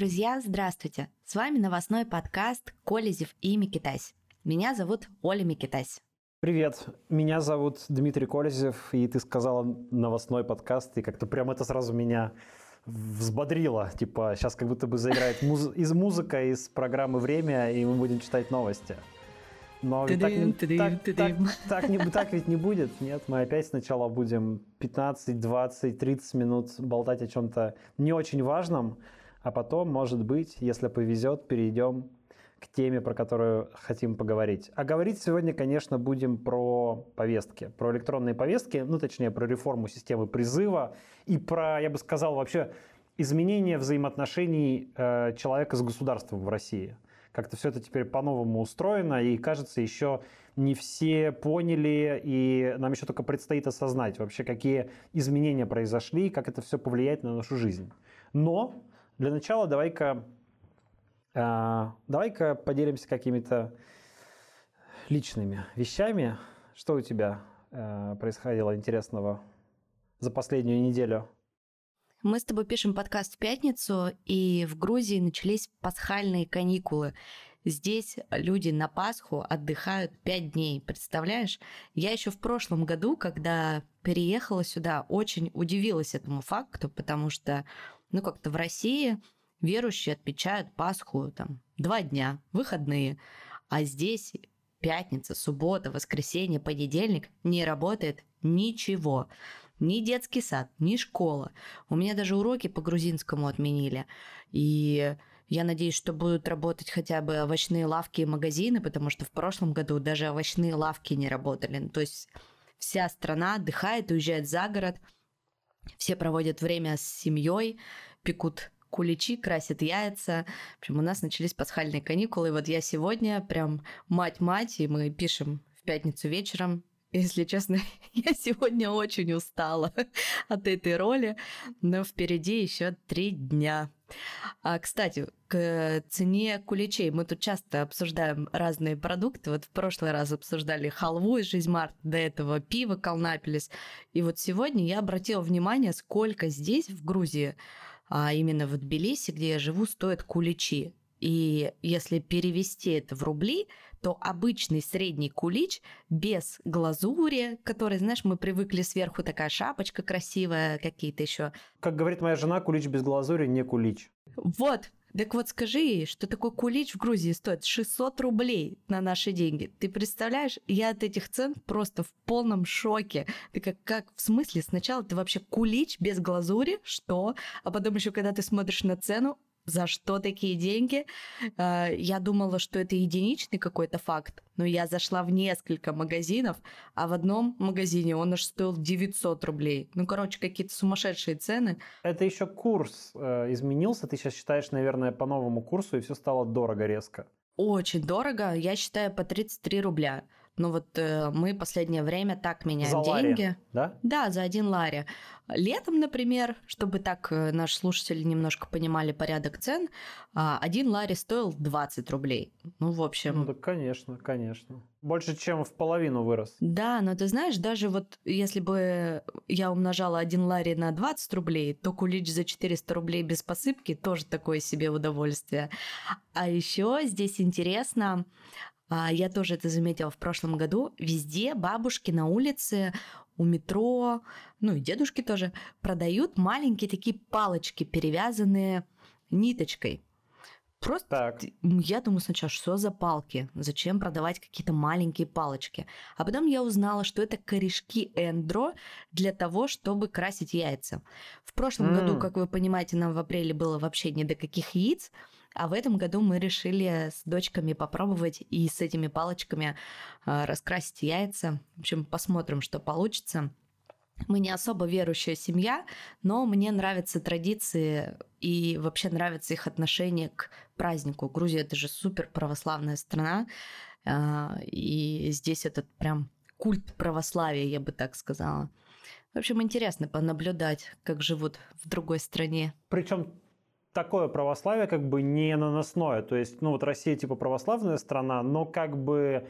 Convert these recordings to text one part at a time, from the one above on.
Друзья, здравствуйте! С вами новостной подкаст «Колезев и Микитась». Меня зовут Оля Микитась. Привет, меня зовут Дмитрий Колезев, и ты сказала новостной подкаст, и как-то прям это сразу меня взбодрило. Типа, сейчас как будто бы заиграет муз- из музыка из программы «Время», и мы будем читать новости. Но так, так, так, так, не, так ведь не будет, нет? Мы опять сначала будем 15, 20, 30 минут болтать о чем-то не очень важном, а потом, может быть, если повезет, перейдем к теме, про которую хотим поговорить. А говорить сегодня, конечно, будем про повестки, про электронные повестки, ну, точнее, про реформу системы призыва и про, я бы сказал, вообще изменение взаимоотношений э, человека с государством в России. Как-то все это теперь по-новому устроено, и кажется, еще не все поняли, и нам еще только предстоит осознать вообще, какие изменения произошли, как это все повлияет на нашу жизнь. Но для начала давай-ка а, давай-ка поделимся какими-то личными вещами. Что у тебя а, происходило интересного за последнюю неделю? Мы с тобой пишем подкаст в пятницу, и в Грузии начались пасхальные каникулы. Здесь люди на Пасху отдыхают пять дней, представляешь? Я еще в прошлом году, когда переехала сюда, очень удивилась этому факту, потому что ну, как-то в России верующие отмечают Пасху там два дня, выходные, а здесь пятница, суббота, воскресенье, понедельник не работает ничего. Ни детский сад, ни школа. У меня даже уроки по грузинскому отменили. И я надеюсь, что будут работать хотя бы овощные лавки и магазины, потому что в прошлом году даже овощные лавки не работали. То есть вся страна отдыхает, уезжает за город – все проводят время с семьей, пекут куличи, красят яйца. В общем, у нас начались пасхальные каникулы. И вот я сегодня прям мать-мать, и мы пишем в пятницу вечером. Если честно, я сегодня очень устала от этой роли, но впереди еще три дня. А, кстати, к цене куличей. Мы тут часто обсуждаем разные продукты. Вот в прошлый раз обсуждали халву из Жизмарт, до этого пиво Колнапелес. И вот сегодня я обратила внимание, сколько здесь, в Грузии, а именно в Тбилиси, где я живу, стоят куличи. И если перевести это в рубли, то обычный средний кулич без глазури, который, знаешь, мы привыкли сверху такая шапочка красивая, какие-то еще. Как говорит моя жена, кулич без глазури не кулич. Вот, так вот скажи что такой кулич в Грузии стоит 600 рублей на наши деньги. Ты представляешь, я от этих цен просто в полном шоке. Ты как, как в смысле, сначала ты вообще кулич без глазури, что? А потом еще, когда ты смотришь на цену, за что такие деньги. А, я думала, что это единичный какой-то факт, но я зашла в несколько магазинов, а в одном магазине он аж стоил 900 рублей. Ну, короче, какие-то сумасшедшие цены. Это еще курс э, изменился, ты сейчас считаешь, наверное, по новому курсу, и все стало дорого резко. Очень дорого, я считаю, по 33 рубля. Но вот э, мы последнее время так меняем за деньги. Лари, да? Да, за один лари. Летом, например, чтобы так э, наши слушатели немножко понимали порядок цен, э, один лари стоил 20 рублей. Ну, в общем... Ну, да, конечно, конечно. Больше, чем в половину вырос. Да, но ты знаешь, даже вот если бы я умножала один лари на 20 рублей, то кулич за 400 рублей без посыпки тоже такое себе удовольствие. А еще здесь интересно, я тоже это заметила в прошлом году. Везде бабушки на улице, у метро, ну и дедушки тоже, продают маленькие такие палочки, перевязанные ниточкой. Просто так. я думаю сначала, что за палки? Зачем продавать какие-то маленькие палочки? А потом я узнала, что это корешки эндро для того, чтобы красить яйца. В прошлом mm. году, как вы понимаете, нам в апреле было вообще не до каких яиц. А в этом году мы решили с дочками попробовать и с этими палочками а, раскрасить яйца. В общем, посмотрим, что получится. Мы не особо верующая семья, но мне нравятся традиции и вообще нравится их отношение к празднику. Грузия это же супер православная страна, а, и здесь этот прям культ православия, я бы так сказала. В общем, интересно понаблюдать, как живут в другой стране. Причем такое православие как бы не наносное. То есть, ну вот Россия типа православная страна, но как бы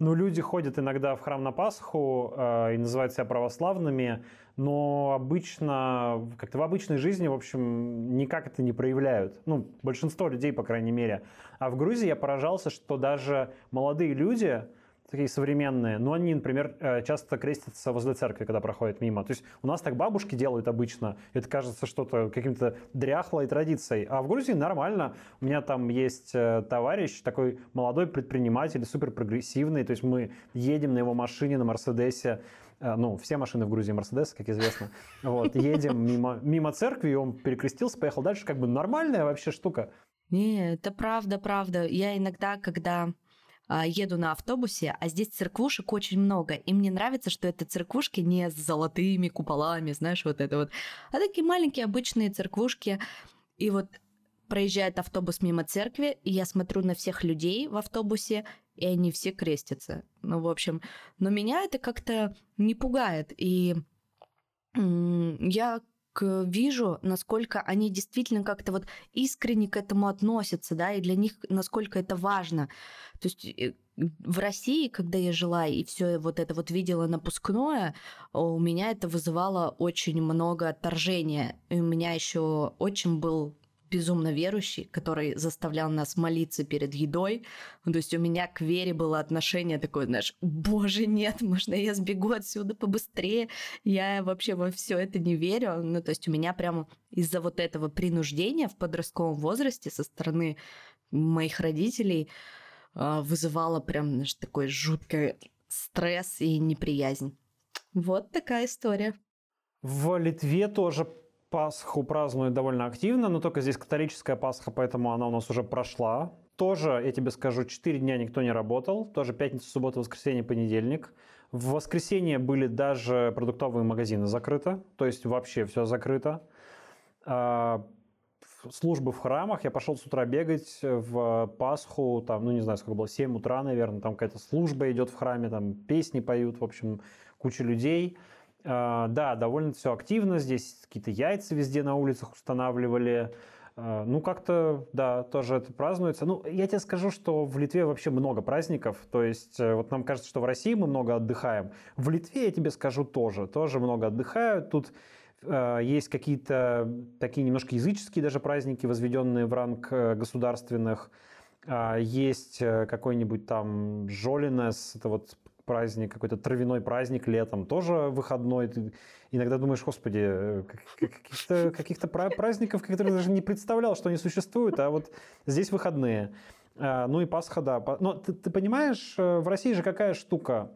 Ну, люди ходят иногда в храм на Пасху э, и называют себя православными, но обычно, как-то в обычной жизни, в общем, никак это не проявляют. Ну, большинство людей, по крайней мере. А в Грузии я поражался, что даже молодые люди, такие современные, но они, например, э, часто крестятся возле церкви, когда проходят мимо. То есть у нас так бабушки делают обычно. Это кажется что-то каким-то дряхлой традицией. А в Грузии нормально. У меня там есть э, товарищ, такой молодой предприниматель, супер прогрессивный. То есть мы едем на его машине, на Мерседесе, э, ну, все машины в Грузии Мерседес, как известно. Вот, едем мимо, мимо церкви, и он перекрестился, поехал дальше. Как бы нормальная вообще штука. Не, это правда, правда. Я иногда, когда еду на автобусе, а здесь церквушек очень много. И мне нравится, что это церквушки не с золотыми куполами, знаешь, вот это вот, а такие маленькие обычные церквушки. И вот проезжает автобус мимо церкви, и я смотрю на всех людей в автобусе, и они все крестятся. Ну, в общем, но меня это как-то не пугает. И я вижу, насколько они действительно как-то вот искренне к этому относятся, да, и для них насколько это важно. То есть э, в России, когда я жила и все вот это вот видела напускное, у меня это вызывало очень много отторжения. И у меня еще очень был безумно верующий, который заставлял нас молиться перед едой. То есть у меня к вере было отношение такое, знаешь, боже, нет, можно я сбегу отсюда побыстрее. Я вообще во все это не верю. Ну, то есть у меня прямо из-за вот этого принуждения в подростковом возрасте со стороны моих родителей а, вызывало прям, знаешь, такой жуткий стресс и неприязнь. Вот такая история. В Литве тоже Пасху празднуют довольно активно, но только здесь католическая Пасха, поэтому она у нас уже прошла. Тоже, я тебе скажу, 4 дня никто не работал. Тоже пятница, суббота, воскресенье, понедельник. В воскресенье были даже продуктовые магазины закрыты, то есть вообще все закрыто. А, службы в храмах. Я пошел с утра бегать в Пасху, там, ну не знаю, сколько было, 7 утра, наверное, там какая-то служба идет в храме, там песни поют, в общем, куча людей. А, да, довольно все активно. Здесь какие-то яйца везде на улицах устанавливали. А, ну, как-то, да, тоже это празднуется. Ну, я тебе скажу, что в Литве вообще много праздников. То есть, э, вот нам кажется, что в России мы много отдыхаем. В Литве, я тебе скажу, тоже. Тоже много отдыхают. Тут э, есть какие-то такие немножко языческие даже праздники, возведенные в ранг э, государственных. Э, есть какой-нибудь там Жолинес, это вот праздник, какой-то травяной праздник летом, тоже выходной. Ты иногда думаешь, господи, э, каких-то каких праздников, которые даже не представлял, что они существуют, а вот здесь выходные. А, ну и Пасха, да. Но ты, ты понимаешь, э, в России же какая штука?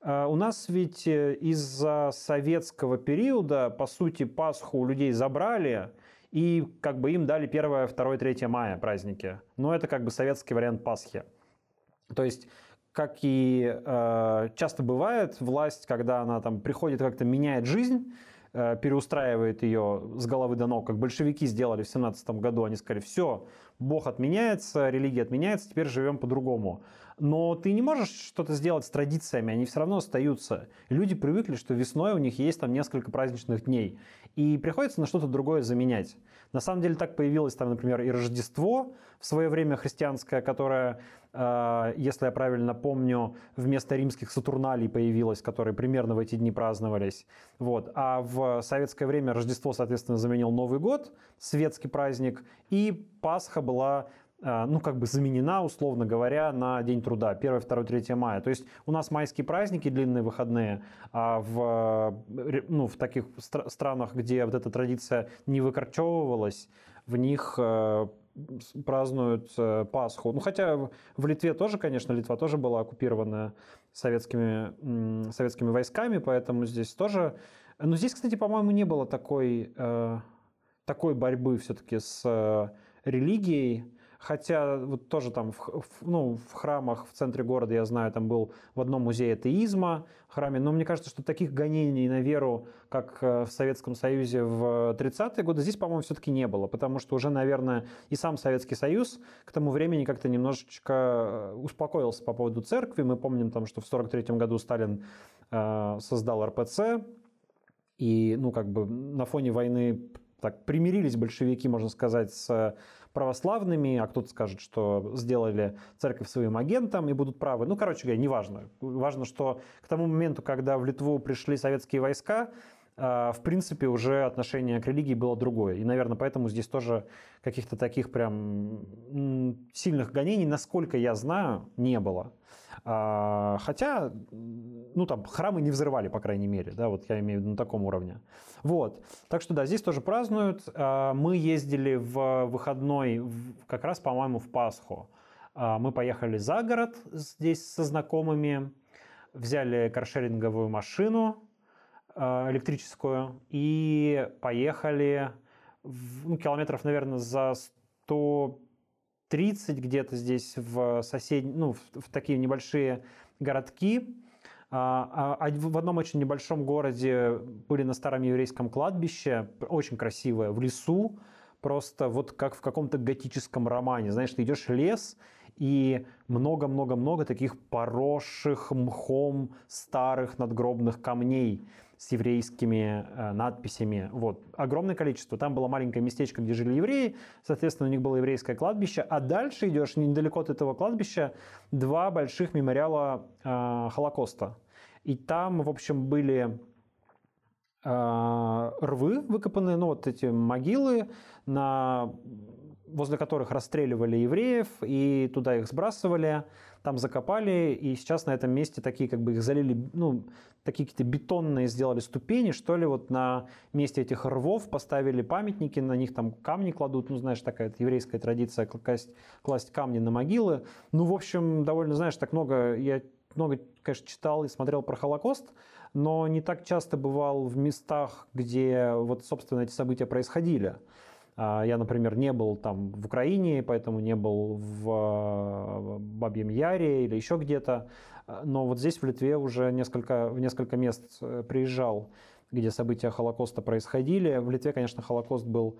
А, у нас ведь э, из-за советского периода, по сути, Пасху у людей забрали, и как бы им дали 1, 2, 3 мая праздники. Но это как бы советский вариант Пасхи. То есть как и э, часто бывает, власть, когда она там приходит, как-то меняет жизнь, э, переустраивает ее с головы до ног, как большевики сделали в 17 году, они сказали, все, Бог отменяется, религия отменяется, теперь живем по-другому. Но ты не можешь что-то сделать с традициями, они все равно остаются. Люди привыкли, что весной у них есть там несколько праздничных дней, и приходится на что-то другое заменять. На самом деле так появилось там, например, и Рождество в свое время христианское, которое, э, если я правильно помню, вместо римских Сатурналей появилось, которые примерно в эти дни праздновались. Вот. А в советское время Рождество, соответственно, заменил Новый год, светский праздник, и Пасха была ну, как бы заменена, условно говоря, на День труда, 1, 2, 3 мая. То есть у нас майские праздники, длинные выходные, а в, ну, в таких стр- странах, где вот эта традиция не выкорчевывалась, в них э, празднуют э, Пасху. Ну, хотя в Литве тоже, конечно, Литва тоже была оккупирована советскими, советскими войсками, поэтому здесь тоже... Но здесь, кстати, по-моему, не было такой, э, такой борьбы все-таки с религией. Хотя вот тоже там в, ну, в храмах в центре города, я знаю, там был в одном музее атеизма храме, но мне кажется, что таких гонений на веру, как э, в Советском Союзе в 30-е годы, здесь, по-моему, все-таки не было, потому что уже, наверное, и сам Советский Союз к тому времени как-то немножечко э, успокоился по поводу церкви. Мы помним, там, что в 43 году Сталин э, создал РПЦ, и, ну, как бы на фоне войны так примирились большевики, можно сказать, с православными, а кто-то скажет, что сделали церковь своим агентом и будут правы. Ну, короче говоря, неважно. Важно, что к тому моменту, когда в Литву пришли советские войска, в принципе, уже отношение к религии было другое. И, наверное, поэтому здесь тоже каких-то таких прям сильных гонений, насколько я знаю, не было. А, хотя, ну там, храмы не взрывали, по крайней мере, да, вот я имею в виду на таком уровне. Вот, так что да, здесь тоже празднуют. А, мы ездили в выходной, как раз, по-моему, в Пасху. А, мы поехали за город здесь со знакомыми, взяли каршеринговую машину электрическую и поехали в, ну, километров, наверное, за 100 30 где-то здесь в соседние, ну, в, в такие небольшие городки. А, а, а в одном очень небольшом городе были на старом еврейском кладбище, очень красивое, в лесу, просто вот как в каком-то готическом романе. Знаешь, ты идешь лес, и много-много-много таких поросших мхом старых надгробных камней с еврейскими э, надписями. Вот. Огромное количество. Там было маленькое местечко, где жили евреи, соответственно, у них было еврейское кладбище. А дальше идешь недалеко от этого кладбища два больших мемориала э, Холокоста. И там, в общем, были э, рвы выкопанные, ну вот эти могилы, на, возле которых расстреливали евреев и туда их сбрасывали там закопали, и сейчас на этом месте такие, как бы их залили, ну, такие какие-то бетонные сделали ступени, что ли, вот на месте этих рвов поставили памятники, на них там камни кладут, ну, знаешь, такая еврейская традиция класть, класть камни на могилы. Ну, в общем, довольно, знаешь, так много, я много, конечно, читал и смотрел про Холокост, но не так часто бывал в местах, где вот, собственно, эти события происходили. А, я, например, не был там в Украине, поэтому не был в э, Бабьем Яре или еще где-то. А, но вот здесь, в Литве, уже несколько, в несколько мест э, приезжал, где события Холокоста происходили. В Литве, конечно, Холокост был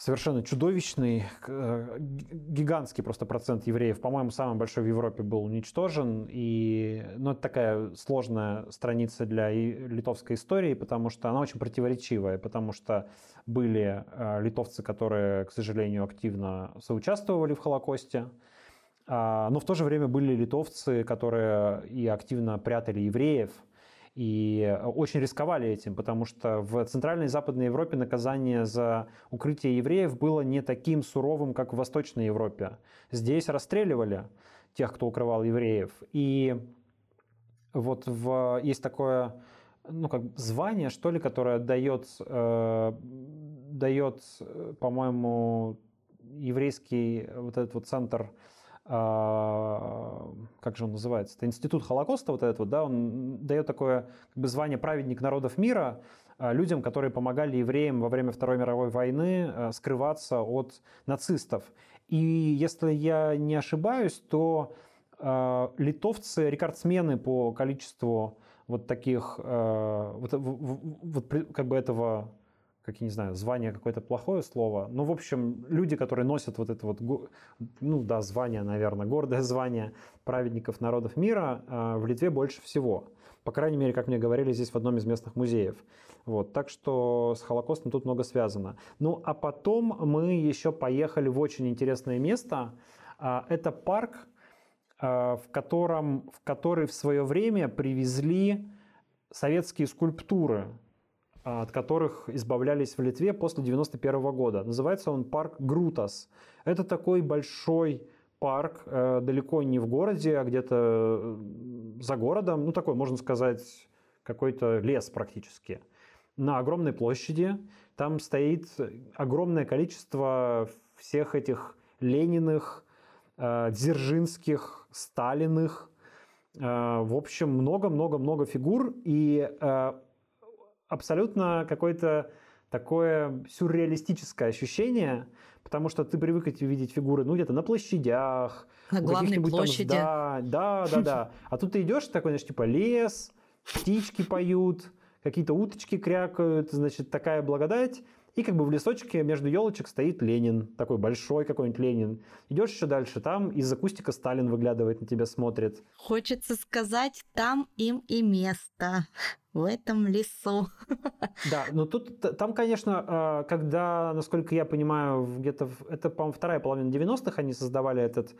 совершенно чудовищный, э, гигантский просто процент евреев, по-моему, самый большой в Европе был уничтожен. И, ну, это такая сложная страница для литовской истории, потому что она очень противоречивая, потому что были э, литовцы, которые, к сожалению, активно соучаствовали в Холокосте, а, но в то же время были литовцы, которые и активно прятали евреев – и э, очень рисковали этим, потому что в Центральной и Западной Европе наказание за укрытие евреев было не таким суровым, как в Восточной Европе. Здесь расстреливали тех, кто укрывал евреев. И вот в, есть такое ну, как звание, что ли, которое дает, э, дает по-моему, еврейский вот этот вот центр как же он называется, это институт Холокоста, вот этот вот, да, он дает такое как бы звание праведник народов мира а, людям, которые помогали евреям во время Второй мировой войны а, скрываться от нацистов. И если я не ошибаюсь, то литовцы рекордсмены по количеству вот таких, вот, вот как бы этого как я не знаю, звание какое-то плохое слово. Ну, в общем, люди, которые носят вот это вот, ну да, звание, наверное, гордое звание праведников народов мира, а, в Литве больше всего. По крайней мере, как мне говорили здесь в одном из местных музеев. Вот, так что с Холокостом тут много связано. Ну, а потом мы еще поехали в очень интересное место. А, это парк, а, в, котором, в который в свое время привезли советские скульптуры от которых избавлялись в Литве после 1991 года. Называется он парк Грутас. Это такой большой парк, э, далеко не в городе, а где-то э, за городом. Ну, такой, можно сказать, какой-то лес практически. На огромной площади. Там стоит огромное количество всех этих Лениных, э, Дзержинских, Сталиных. В общем, много-много-много фигур. И абсолютно какое-то такое сюрреалистическое ощущение, потому что ты привык видеть фигуры, ну, где-то на площадях. На главной площади. Там, да, да, да, да. А тут ты идешь, такой, значит, типа лес, птички поют, какие-то уточки крякают, значит, такая благодать. И как бы в лесочке между елочек стоит Ленин, такой большой какой-нибудь Ленин. Идешь еще дальше, там из акустика Сталин выглядывает на тебя, смотрит. Хочется сказать, там им и место в этом лесу. Да, но тут, там, конечно, а, когда, насколько я понимаю, где-то, это, по-моему, вторая половина 90-х они создавали этот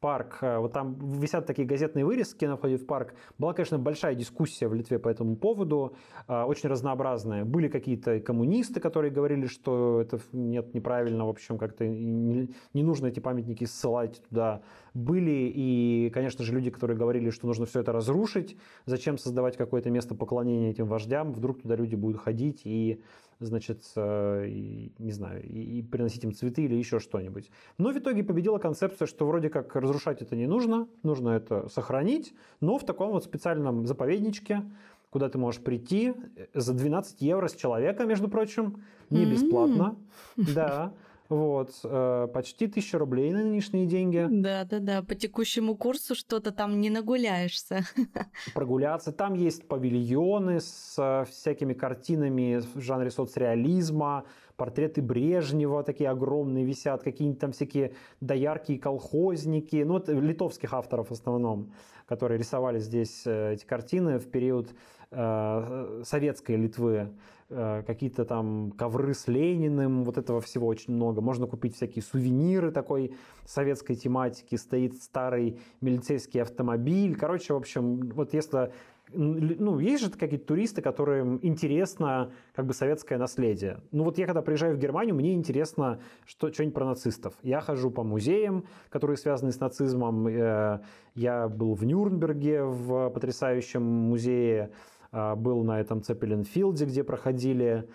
парк, э, вот там висят такие газетные вырезки на входе в парк. Была, конечно, большая дискуссия в Литве по этому поводу, э, очень разнообразная. Были какие-то коммунисты, которые говорили, что это нет неправильно, в общем, как-то не, не нужно эти памятники ссылать туда. Были и, конечно же, люди, которые говорили, что нужно все это разрушить, зачем создавать какое-то место поклонения этим вождям, вдруг туда люди будут ходить и значит, э, и, не знаю, и, и приносить им цветы или еще что-нибудь. Но в итоге победила концепция, что вроде как разрушать это не нужно, нужно это сохранить, но в таком вот специальном заповедничке, куда ты можешь прийти э, за 12 евро с человека, между прочим, не бесплатно, mm-hmm. да, вот, э, почти тысяча рублей на нынешние деньги. Да-да-да, по текущему курсу что-то там не нагуляешься. Прогуляться. Там есть павильоны с всякими картинами в жанре соцреализма, портреты Брежнева такие огромные висят, какие-нибудь там всякие доярки и колхозники, ну, это литовских авторов в основном, которые рисовали здесь э, эти картины в период э, советской Литвы. Э, какие-то там ковры с Лениным, вот этого всего очень много. Можно купить всякие сувениры такой советской тематики. Стоит старый милицейский автомобиль. Короче, в общем, вот если ну, есть же какие-то туристы, которым интересно как бы советское наследие. Ну, вот я когда приезжаю в Германию, мне интересно что, что-нибудь про нацистов. Я хожу по музеям, которые связаны с нацизмом. Э, я был в Нюрнберге в потрясающем музее был на этом Цеппелин-филде, где проходили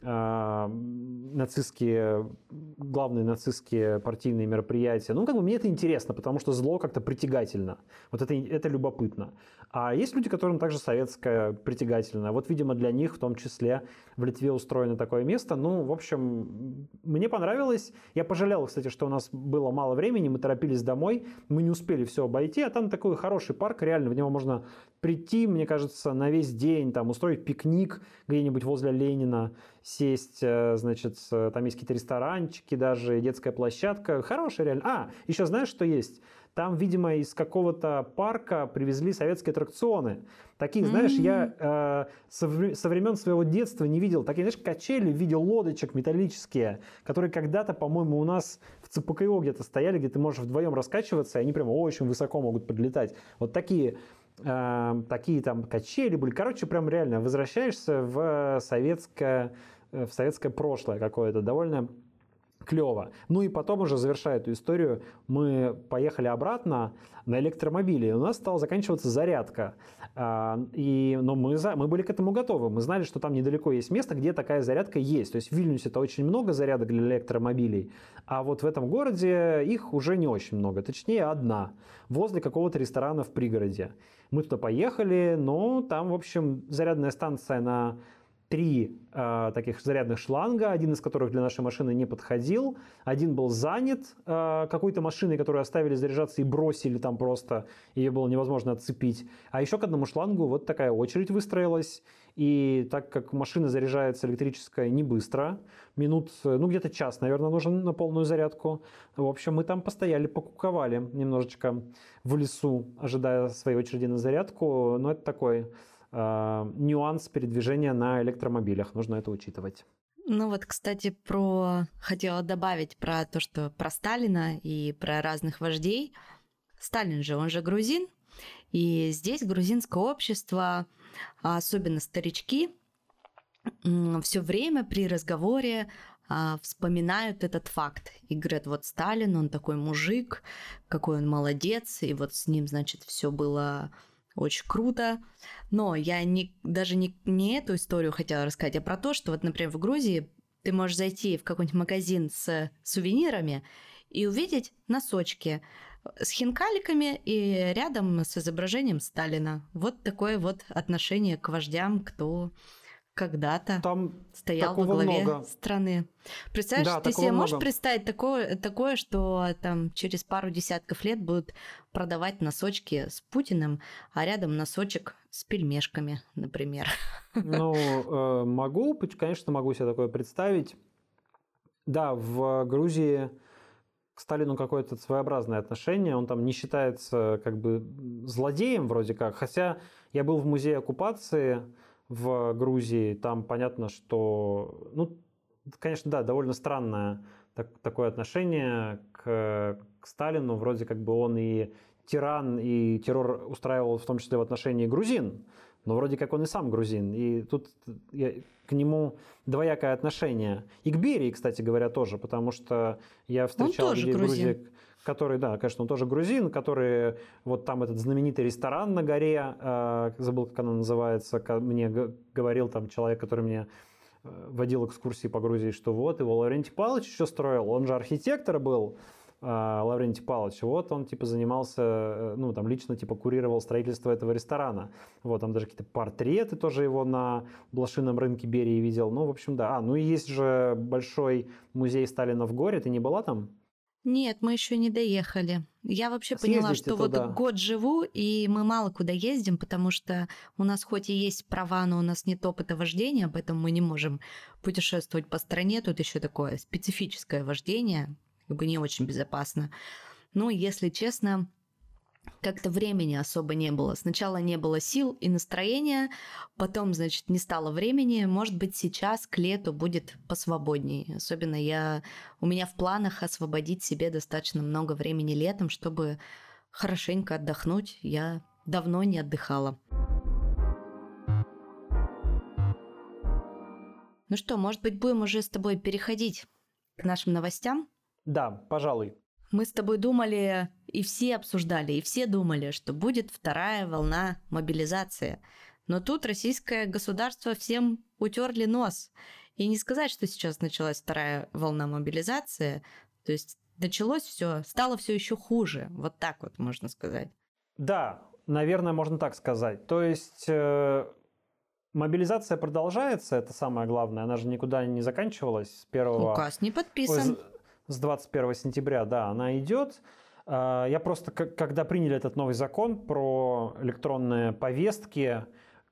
а, нацистские, главные нацистские партийные мероприятия. Ну, как бы мне это интересно, потому что зло как-то притягательно. Вот это, это любопытно. А есть люди, которым также советское притягательно. Вот, видимо, для них в том числе в Литве устроено такое место. Ну, в общем, мне понравилось. Я пожалел, кстати, что у нас было мало времени, мы торопились домой, мы не успели все обойти, а там такой хороший парк, реально, в него можно прийти, мне кажется, на весь день, там, устроить пикник где-нибудь возле Ленина, сесть, э, значит, там есть какие-то ресторанчики даже, детская площадка. Хорошая реально. А, еще знаешь, что есть? Там, видимо, из какого-то парка привезли советские аттракционы. Такие, знаешь, mm-hmm. я э, со, со времен своего детства не видел. Такие, знаешь, качели в виде лодочек металлические, которые когда-то, по-моему, у нас в ЦПКО где-то стояли, где ты можешь вдвоем раскачиваться, и они прямо очень высоко могут подлетать. Вот такие э, такие там качели были. Короче, прям реально возвращаешься в советское, в советское прошлое какое-то. Довольно клево. Ну и потом уже завершая эту историю, мы поехали обратно на электромобиле. У нас стала заканчиваться зарядка. А, и, но мы, за, мы были к этому готовы. Мы знали, что там недалеко есть место, где такая зарядка есть. То есть в Вильнюсе это очень много зарядок для электромобилей, а вот в этом городе их уже не очень много. Точнее, одна. Возле какого-то ресторана в пригороде. Мы туда поехали, но там, в общем, зарядная станция на три э, таких зарядных шланга, один из которых для нашей машины не подходил, один был занят э, какой-то машиной, которую оставили заряжаться и бросили там просто, ее было невозможно отцепить. А еще к одному шлангу вот такая очередь выстроилась, и так как машина заряжается электрическая не быстро, минут, ну где-то час, наверное, нужен на полную зарядку. В общем, мы там постояли, покуковали немножечко в лесу, ожидая своей очереди на зарядку, но это такой э, нюанс передвижения на электромобилях. Нужно это учитывать. Ну вот, кстати, про хотела добавить про то, что про Сталина и про разных вождей. Сталин же, он же грузин, и здесь грузинское общество, особенно старички, все время при разговоре а, вспоминают этот факт и говорят, вот Сталин, он такой мужик, какой он молодец, и вот с ним, значит, все было очень круто. Но я не, даже не, не эту историю хотела рассказать, а про то, что вот, например, в Грузии ты можешь зайти в какой-нибудь магазин с сувенирами и увидеть носочки с хинкаликами и рядом с изображением Сталина. Вот такое вот отношение к вождям, кто когда-то там стоял во главе много. страны. Представляешь, да, ты себе много. можешь представить такое, такое, что там через пару десятков лет будут продавать носочки с Путиным, а рядом носочек с пельмешками, например. Ну, э, могу, конечно, могу себе такое представить. Да, в Грузии к Сталину какое-то своеобразное отношение. Он там не считается как бы злодеем вроде как. Хотя я был в музее оккупации в Грузии. Там понятно, что... Ну, конечно, да, довольно странное так, такое отношение к, к Сталину. Вроде как бы он и тиран, и террор устраивал в том числе в отношении грузин но вроде как он и сам грузин. И тут я, к нему двоякое отношение. И к Берии, кстати говоря, тоже, потому что я встречал людей в Грузии, которые, да, конечно, он тоже грузин, которые, вот там этот знаменитый ресторан на горе, э, забыл, как она называется, мне говорил там человек, который мне э, водил экскурсии по Грузии, что вот его Лаврентий Павлович еще строил, он же архитектор был, а, Лаврентий Павлович, вот он типа занимался, э, ну там лично типа курировал строительство этого ресторана. Вот там даже какие-то портреты тоже его на блошином рынке Берии видел. Ну, в общем, да. А, ну и есть же большой музей Сталина в горе. Ты не была там? Нет, мы еще не доехали. Я вообще Съездите поняла, что туда. вот год живу, и мы мало куда ездим, потому что у нас хоть и есть права, но у нас нет опыта вождения, поэтому мы не можем путешествовать по стране. Тут еще такое специфическое вождение, как бы не очень безопасно. Ну, если честно, как-то времени особо не было. Сначала не было сил и настроения, потом, значит, не стало времени. Может быть, сейчас к лету будет посвободнее. Особенно я, у меня в планах освободить себе достаточно много времени летом, чтобы хорошенько отдохнуть. Я давно не отдыхала. Ну что, может быть, будем уже с тобой переходить к нашим новостям? Да, пожалуй. Мы с тобой думали, и все обсуждали, и все думали, что будет вторая волна мобилизации. Но тут российское государство всем утерли нос. И не сказать, что сейчас началась вторая волна мобилизации. То есть началось все, стало все еще хуже. Вот так вот можно сказать. Да, наверное, можно так сказать. То есть э, мобилизация продолжается, это самое главное. Она же никуда не заканчивалась с первого... Указ не подписан с 21 сентября, да, она идет. А, я просто, когда приняли этот новый закон про электронные повестки,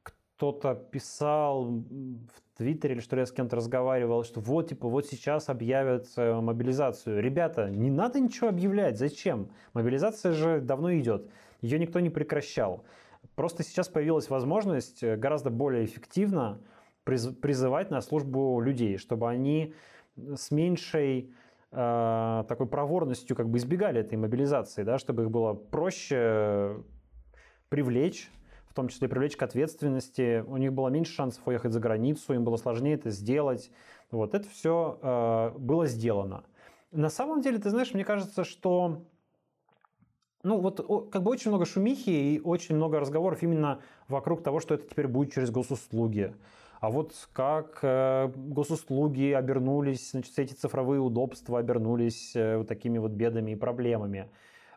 кто-то писал в Твиттере или что ли я с кем-то разговаривал, что вот, типа, вот сейчас объявят мобилизацию. Ребята, не надо ничего объявлять. Зачем? Мобилизация же давно идет. Ее никто не прекращал. Просто сейчас появилась возможность э, гораздо более эффективно призывать на службу людей, чтобы они с меньшей такой проворностью как бы избегали этой мобилизации, да, чтобы их было проще привлечь, в том числе привлечь к ответственности. У них было меньше шансов уехать за границу, им было сложнее это сделать. Вот это все э, было сделано. На самом деле, ты знаешь, мне кажется, что ну вот как бы очень много шумихи и очень много разговоров именно вокруг того, что это теперь будет через госуслуги. А вот как э, госуслуги обернулись, значит, все эти цифровые удобства обернулись э, вот такими вот бедами и проблемами.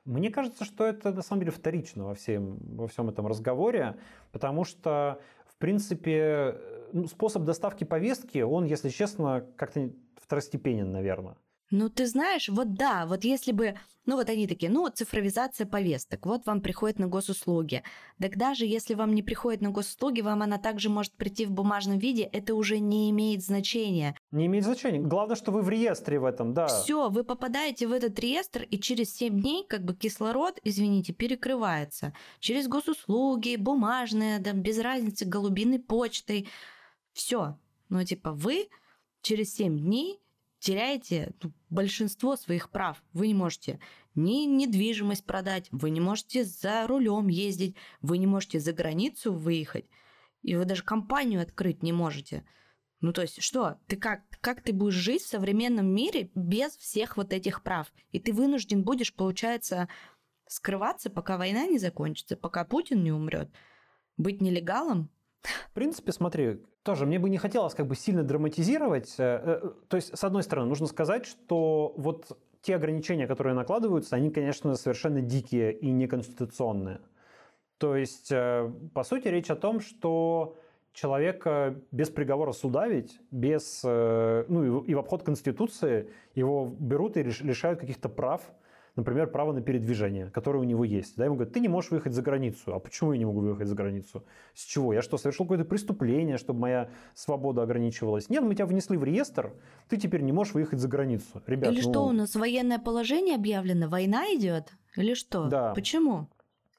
Мне кажется, что это на самом деле вторично во всем, во всем этом разговоре, потому что, в принципе, ну, способ доставки повестки, он, если честно, как-то второстепенен, наверное. Ну, ты знаешь, вот да, вот если бы, ну вот они такие, ну, цифровизация повесток, вот вам приходит на госуслуги. Так даже если вам не приходит на госуслуги, вам она также может прийти в бумажном виде, это уже не имеет значения. Не имеет значения. Главное, что вы в реестре в этом, да. Все, вы попадаете в этот реестр, и через 7 дней как бы кислород, извините, перекрывается. Через госуслуги, бумажные, да, без разницы, голубиной почтой. Все. Ну, типа, вы через 7 дней теряете ну, большинство своих прав. Вы не можете ни недвижимость продать, вы не можете за рулем ездить, вы не можете за границу выехать, и вы даже компанию открыть не можете. Ну, то есть, что? Ты как, как ты будешь жить в современном мире без всех вот этих прав? И ты вынужден будешь, получается, скрываться, пока война не закончится, пока Путин не умрет. Быть нелегалом? В принципе, смотри, тоже мне бы не хотелось как бы сильно драматизировать. Э, э, то есть, с одной стороны, нужно сказать, что вот те ограничения, которые накладываются, они, конечно, совершенно дикие и неконституционные. То есть, э, по сути, речь о том, что человека без приговора суда ведь, без, ну и в обход Конституции его берут и лишают каких-то прав, например, право на передвижение, которое у него есть. Да, ему говорят, ты не можешь выехать за границу. А почему я не могу выехать за границу? С чего? Я что, совершил какое-то преступление, чтобы моя свобода ограничивалась? Нет, мы тебя внесли в реестр, ты теперь не можешь выехать за границу. Ребят, Или ну... что, у нас военное положение объявлено, война идет? Или что? Да. Почему?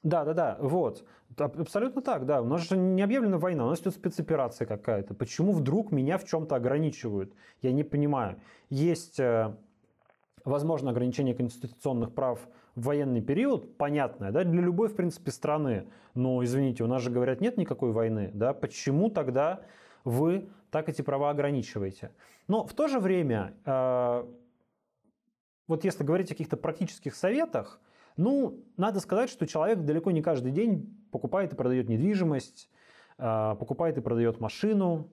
Да, да, да, вот. Абсолютно так, да. У нас же не объявлена война, у нас идет спецоперация какая-то. Почему вдруг меня в чем-то ограничивают? Я не понимаю. Есть, э, возможно, ограничение конституционных прав в военный период, понятное, да, для любой, в принципе, страны. Но, извините, у нас же, говорят, нет никакой войны, да, почему тогда вы так эти права ограничиваете? Но в то же время, э, вот если говорить о каких-то практических советах, ну, надо сказать, что человек далеко не каждый день покупает и продает недвижимость, а, покупает и продает машину,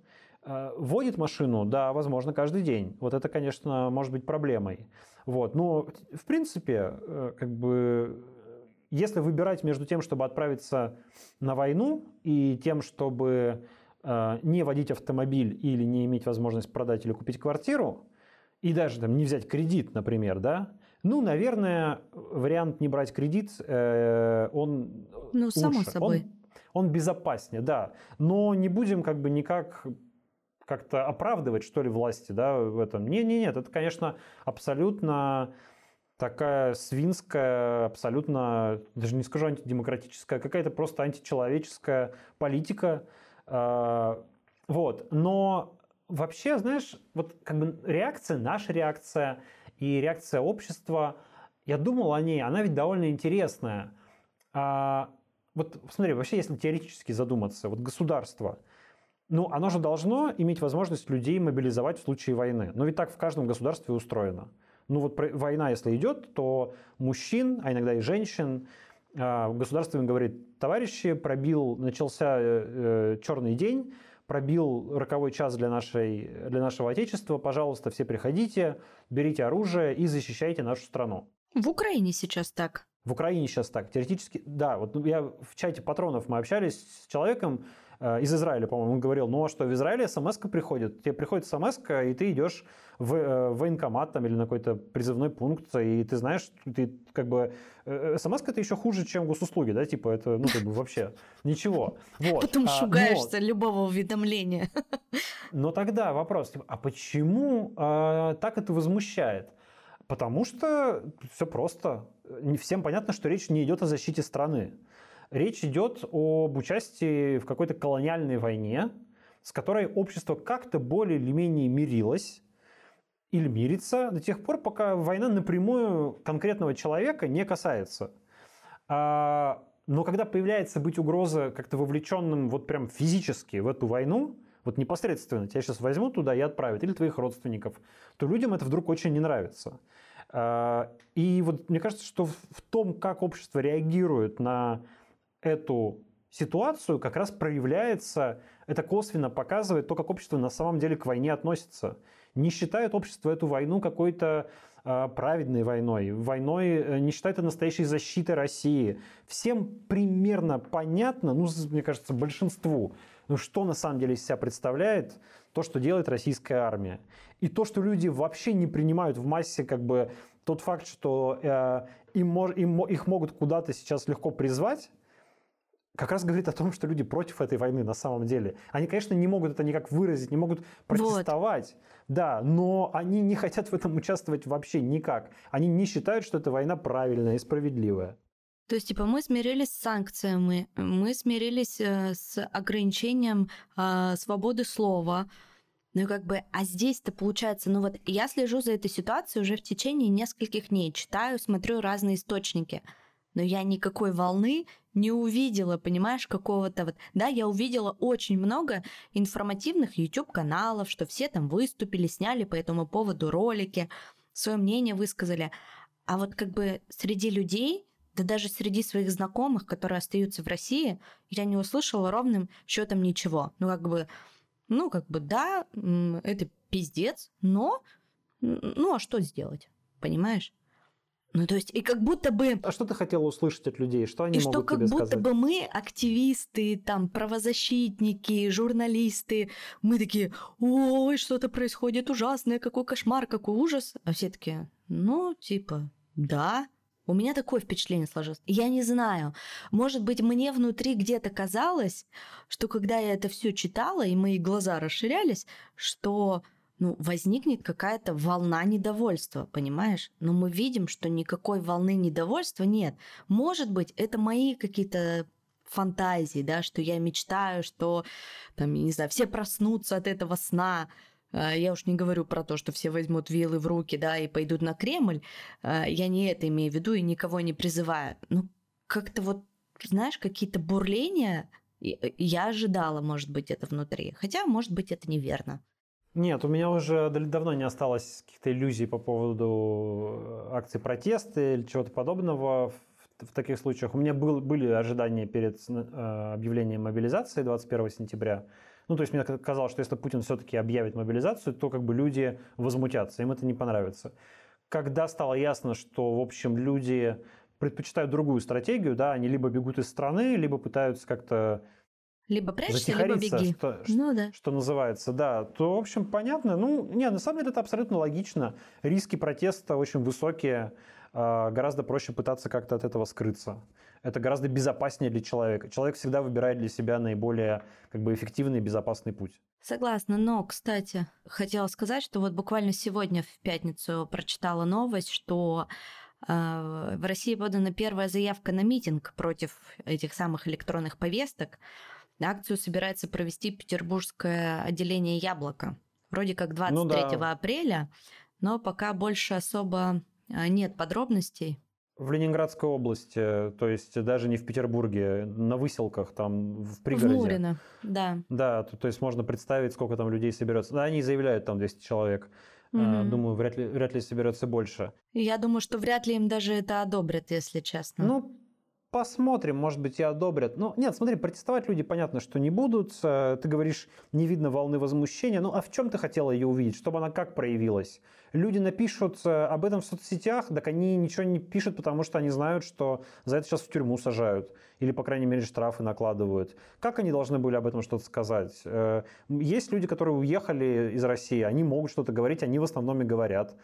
водит машину, да, возможно, каждый день. Вот это, конечно, может быть проблемой. Вот. Но, в принципе, э, как бы, если выбирать между тем, чтобы отправиться на войну, и тем, чтобы э, не водить автомобиль или не иметь возможность продать или купить квартиру, и даже там, не взять кредит, например, да, ну, наверное, вариант не брать кредит, э, он Ну, лучше. само собой. Он, он безопаснее, да. Но не будем как бы никак как-то оправдывать, что ли, власти, да, в этом. Не, не, нет, это, конечно, абсолютно такая свинская, абсолютно, даже не скажу антидемократическая, какая-то просто античеловеческая политика. А, вот. Но вообще, знаешь, вот как бы реакция, наша реакция – и реакция общества, я думал о ней, она ведь довольно интересная. А, вот смотри, вообще, если теоретически задуматься, вот государство, ну, оно же должно иметь возможность людей мобилизовать в случае войны. Но ведь так в каждом государстве устроено. Ну вот война, если идет, то мужчин, а иногда и женщин, а, государство им говорит, товарищи, пробил, начался э, э, черный день, пробил роковой час для, нашей, для нашего Отечества. Пожалуйста, все приходите, берите оружие и защищайте нашу страну. В Украине сейчас так. В Украине сейчас так. Теоретически, да. Вот я в чате патронов мы общались с человеком, из Израиля, по-моему, он говорил, ну а что, в Израиле смс приходит, тебе приходит смс и ты идешь в, э, в военкомат там, или на какой-то призывной пункт, и ты знаешь, ты как бы... Э, смс это еще хуже, чем госуслуги, да, типа это, ну, как бы вообще ничего. Вот. Потом а, шугаешься но, любого уведомления. Но тогда вопрос, типа, а почему а, так это возмущает? Потому что все просто. Не всем понятно, что речь не идет о защите страны. Речь идет об участии в какой-то колониальной войне, с которой общество как-то более или менее мирилось или мирится до тех пор, пока война напрямую конкретного человека не касается. А, но когда появляется быть угроза как-то вовлеченным вот прям физически в эту войну, вот непосредственно тебя сейчас возьмут туда и отправят, или твоих родственников, то людям это вдруг очень не нравится. А, и вот мне кажется, что в том, как общество реагирует на эту ситуацию как раз проявляется, это косвенно показывает то, как общество на самом деле к войне относится. Не считает общество эту войну какой-то э, праведной войной, войной э, не считает это настоящей защитой России. Всем примерно понятно, ну, мне кажется, большинству, ну, что на самом деле из себя представляет то, что делает российская армия. И то, что люди вообще не принимают в массе как бы тот факт, что э, им, им, их могут куда-то сейчас легко призвать, как раз говорит о том, что люди против этой войны на самом деле. Они, конечно, не могут это никак выразить, не могут протестовать, вот. да, но они не хотят в этом участвовать вообще никак. Они не считают, что эта война правильная и справедливая. То есть, типа, мы смирились с санкциями, мы смирились э, с ограничением э, свободы слова, ну, как бы, а здесь-то получается, ну вот я слежу за этой ситуацией уже в течение нескольких дней, читаю, смотрю разные источники – но я никакой волны не увидела, понимаешь, какого-то вот... Да, я увидела очень много информативных YouTube-каналов, что все там выступили, сняли по этому поводу ролики, свое мнение высказали. А вот как бы среди людей, да даже среди своих знакомых, которые остаются в России, я не услышала ровным счетом ничего. Ну, как бы, ну, как бы, да, это пиздец, но, ну, а что сделать, понимаешь? Ну, то есть, и как будто бы... А что ты хотела услышать от людей? Что они и могут что как тебе будто сказать? бы мы, активисты, там, правозащитники, журналисты, мы такие, ой, что-то происходит ужасное, какой кошмар, какой ужас. А все такие, ну, типа, да, У меня такое впечатление сложилось. Я не знаю. Может быть, мне внутри где-то казалось, что когда я это все читала, и мои глаза расширялись, что ну, возникнет какая-то волна недовольства, понимаешь? Но мы видим, что никакой волны недовольства нет. Может быть, это мои какие-то фантазии, да, что я мечтаю, что, там, не знаю, все проснутся от этого сна, а, я уж не говорю про то, что все возьмут вилы в руки, да, и пойдут на Кремль. А, я не это имею в виду и никого не призываю. Ну, как-то вот, знаешь, какие-то бурления я ожидала, может быть, это внутри. Хотя, может быть, это неверно. Нет, у меня уже давно не осталось каких-то иллюзий по поводу э, акций протеста или чего-то подобного в, таких случаях. У меня был, были ожидания перед э, объявлением мобилизации 21 сентября. Ну, то есть мне казалось, что если Путин все-таки объявит мобилизацию, то как бы люди возмутятся, им это не понравится. Когда стало ясно, что, в общем, люди предпочитают другую стратегию, да, они либо бегут из страны, либо пытаются как-то либо прячься, либо беги. Что, ну, да. что называется, да. То, в общем, понятно. Ну, не, на самом деле это абсолютно логично. Риски протеста очень высокие. А, гораздо проще пытаться как-то от этого скрыться это гораздо безопаснее для человека. Человек всегда выбирает для себя наиболее как бы, эффективный и безопасный путь. Согласна, но, кстати, хотела сказать, что вот буквально сегодня в пятницу прочитала новость, что э, в России подана первая заявка на митинг против этих самых электронных повесток. Акцию собирается провести петербургское отделение «Яблоко». Вроде как 23 ну, да. апреля, но пока больше особо а, нет подробностей. В Ленинградской области, то есть даже не в Петербурге, на выселках, там в пригороде. В Мурино, да. Да, то, то есть можно представить, сколько там людей соберется. Да, они заявляют там 200 человек. Угу. Думаю, вряд ли, вряд ли соберется больше. Я думаю, что вряд ли им даже это одобрят, если честно. Ну, Посмотрим, может быть, и одобрят. Ну, нет, смотри, протестовать люди, понятно, что не будут. Э, ты говоришь, не видно волны возмущения. Ну, а в чем ты хотела ее увидеть? Чтобы она как проявилась? Люди напишут э, об этом в соцсетях, так они ничего не пишут, потому что они знают, что за это сейчас в тюрьму сажают. Или, по крайней мере, штрафы накладывают. Как они должны были об этом что-то сказать? Э, есть люди, которые уехали из России, они могут что-то говорить, они в основном и говорят.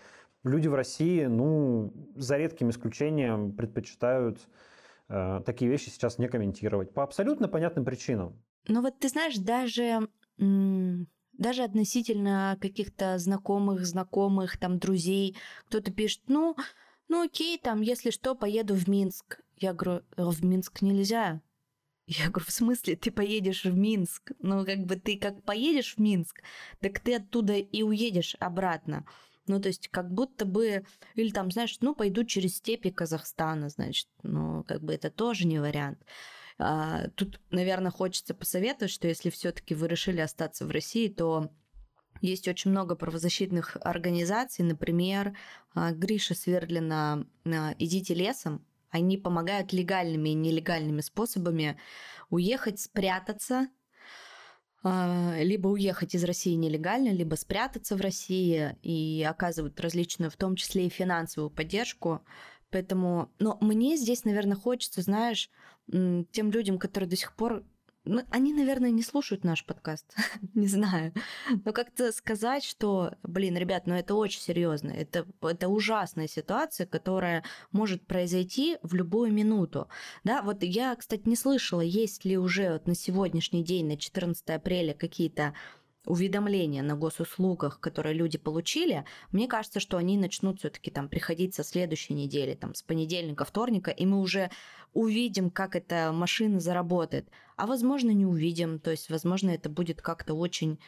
Люди в России, ну, за редким исключением, предпочитают Э, такие вещи сейчас не комментировать по абсолютно понятным причинам. Ну вот ты знаешь, даже даже относительно каких-то знакомых, знакомых, там, друзей, кто-то пишет, ну, ну окей, там, если что, поеду в Минск. Я говорю, «Э, в Минск нельзя. Я говорю, в смысле, ты поедешь в Минск? Ну, как бы ты как поедешь в Минск, так ты оттуда и уедешь обратно. Ну, то есть как будто бы, или там, знаешь, ну, пойду через степи Казахстана, значит, ну, как бы это тоже не вариант. А, тут, наверное, хочется посоветовать, что если все-таки вы решили остаться в России, то есть очень много правозащитных организаций, например, а, Гриша Свердлина а, «Идите лесом», они помогают легальными и нелегальными способами уехать, спрятаться либо уехать из России нелегально, либо спрятаться в России и оказывают различную, в том числе и финансовую поддержку. Поэтому, но мне здесь, наверное, хочется, знаешь, тем людям, которые до сих пор ну, они, наверное, не слушают наш подкаст, не знаю. Но как-то сказать, что, блин, ребят, ну это очень серьезно, это, это ужасная ситуация, которая может произойти в любую минуту. Да, вот я, кстати, не слышала, есть ли уже вот на сегодняшний день, на 14 апреля, какие-то уведомления на госуслугах, которые люди получили, мне кажется, что они начнут все-таки там приходить со следующей недели, там с понедельника, вторника, и мы уже увидим, как эта машина заработает. А возможно, не увидим, то есть, возможно, это будет как-то очень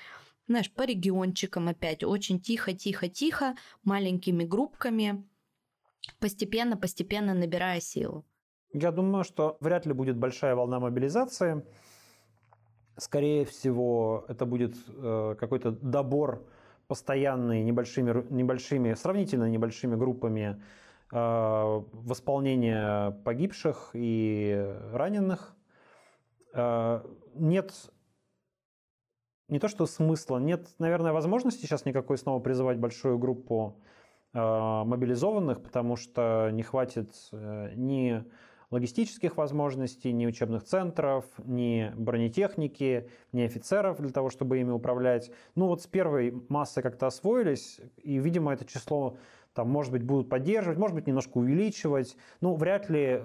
знаешь, по региончикам опять, очень тихо-тихо-тихо, маленькими группками, постепенно-постепенно набирая силу. Я думаю, что вряд ли будет большая волна мобилизации. Скорее всего, это будет э, какой-то добор постоянный небольшими, небольшими, сравнительно небольшими группами э, восполнения погибших и раненых. Э, нет не то что смысла, нет, наверное, возможности сейчас никакой снова призывать большую группу мобилизованных, потому что не хватит ни логистических возможностей, ни учебных центров, ни бронетехники, ни офицеров для того, чтобы ими управлять. Ну вот с первой массой как-то освоились, и, видимо, это число там, может быть, будут поддерживать, может быть, немножко увеличивать. Ну, вряд ли,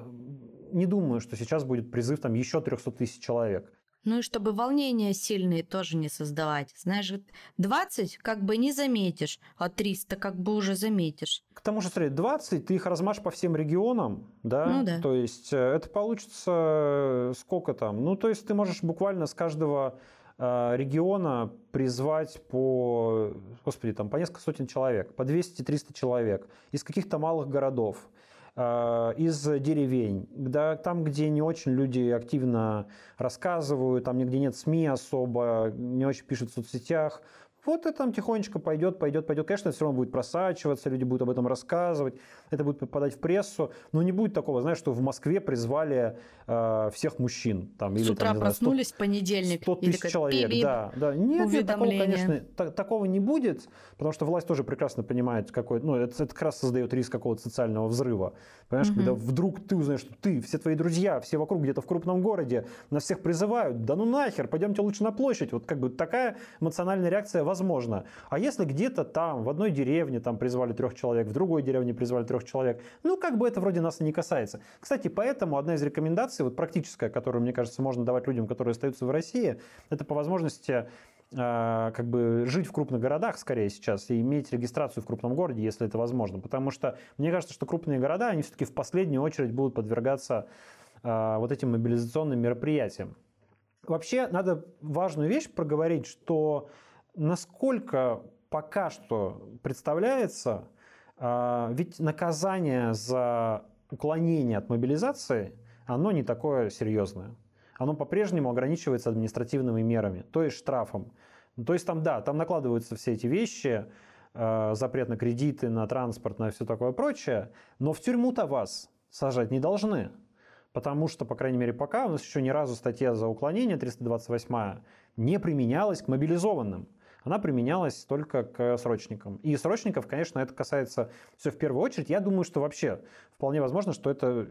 не думаю, что сейчас будет призыв там еще 300 тысяч человек. Ну и чтобы волнения сильные тоже не создавать. Знаешь, 20 как бы не заметишь, а 300 как бы уже заметишь. К тому же, смотри, 20 ты их размашь по всем регионам, да? Ну да. То есть э, это получится э, сколько там? Ну, то есть ты можешь буквально с каждого э, региона призвать по, господи, там по несколько сотен человек, по 200-300 человек из каких-то малых городов. Э, из деревень, да, там, где не очень люди активно рассказывают, там нигде нет СМИ особо, не очень пишут в соцсетях, вот это там тихонечко пойдет, пойдет, пойдет. Конечно, это все равно будет просачиваться, люди будут об этом рассказывать, это будет попадать в прессу. Но не будет такого, знаешь, что в Москве призвали э, всех мужчин. Там, или, С утра там, проснулись 100, в понедельник. 100 тысяч человек, да, да. Нет, нет, такого, конечно, так, такого не будет, потому что власть тоже прекрасно понимает, какой, ну, это, это как раз создает риск какого-то социального взрыва. Понимаешь, угу. когда вдруг ты узнаешь, что ты, все твои друзья, все вокруг где-то в крупном городе, нас всех призывают, да ну нахер, пойдемте лучше на площадь. Вот как бы такая эмоциональная реакция возможно. А если где-то там, в одной деревне там призвали трех человек, в другой деревне призвали трех человек, ну как бы это вроде нас и не касается. Кстати, поэтому одна из рекомендаций, вот практическая, которую, мне кажется, можно давать людям, которые остаются в России, это по возможности а, как бы жить в крупных городах скорее сейчас и иметь регистрацию в крупном городе, если это возможно. Потому что мне кажется, что крупные города, они все-таки в последнюю очередь будут подвергаться а, вот этим мобилизационным мероприятиям. Вообще надо важную вещь проговорить, что насколько пока что представляется, а, ведь наказание за уклонение от мобилизации, оно не такое серьезное. Оно по-прежнему ограничивается административными мерами, то есть штрафом. То есть там, да, там накладываются все эти вещи, а, запрет на кредиты, на транспорт, на все такое прочее, но в тюрьму-то вас сажать не должны. Потому что, по крайней мере, пока у нас еще ни разу статья за уклонение 328 не применялась к мобилизованным. Она применялась только к срочникам. И срочников, конечно, это касается все в первую очередь. Я думаю, что вообще вполне возможно, что это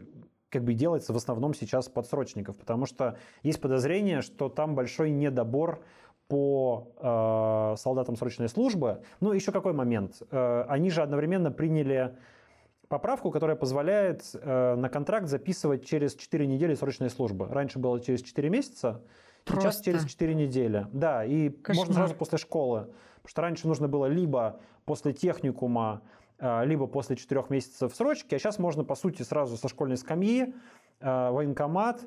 как бы делается в основном сейчас под срочников, потому что есть подозрение, что там большой недобор по э, солдатам срочной службы. Ну, еще какой момент? Э, они же одновременно приняли поправку, которая позволяет э, на контракт записывать через 4 недели срочной службы. Раньше было через 4 месяца, Просто. сейчас через 4 недели. Да, и Кошмар. можно сразу после школы. Потому что раньше нужно было либо после техникума, э, либо после 4 месяцев срочки, а сейчас можно, по сути, сразу со школьной скамьи, э, военкомат,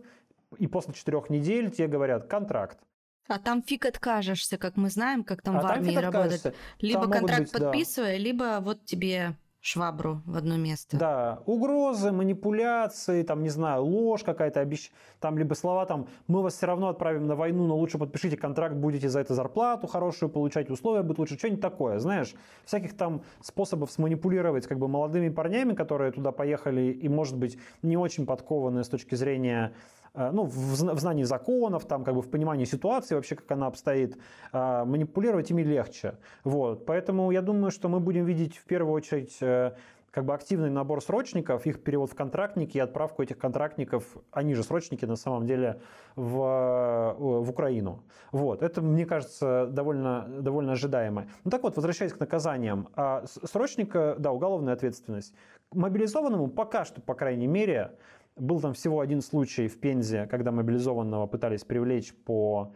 и после 4 недель тебе говорят контракт. А там фиг откажешься, как мы знаем, как там а в армии работает. Либо там контракт быть, подписывая, да. либо вот тебе швабру в одно место. Да, угрозы, манипуляции, там, не знаю, ложь какая-то, обещ... там, либо слова, там, мы вас все равно отправим на войну, но лучше подпишите контракт, будете за это зарплату хорошую получать, условия будут лучше, что-нибудь такое, знаешь, всяких там способов сманипулировать, как бы, молодыми парнями, которые туда поехали и, может быть, не очень подкованные с точки зрения ну, в, в знании законов, там, как бы в понимании ситуации вообще, как она обстоит, э, манипулировать ими легче. Вот. Поэтому я думаю, что мы будем видеть в первую очередь э, как бы активный набор срочников, их перевод в контрактники и отправку этих контрактников, они же срочники на самом деле, в, в Украину. Вот. Это, мне кажется, довольно, довольно ожидаемо. Ну так вот, возвращаясь к наказаниям. А срочника, да, уголовная ответственность. Мобилизованному пока что, по крайней мере, был там всего один случай в Пензе, когда мобилизованного пытались привлечь по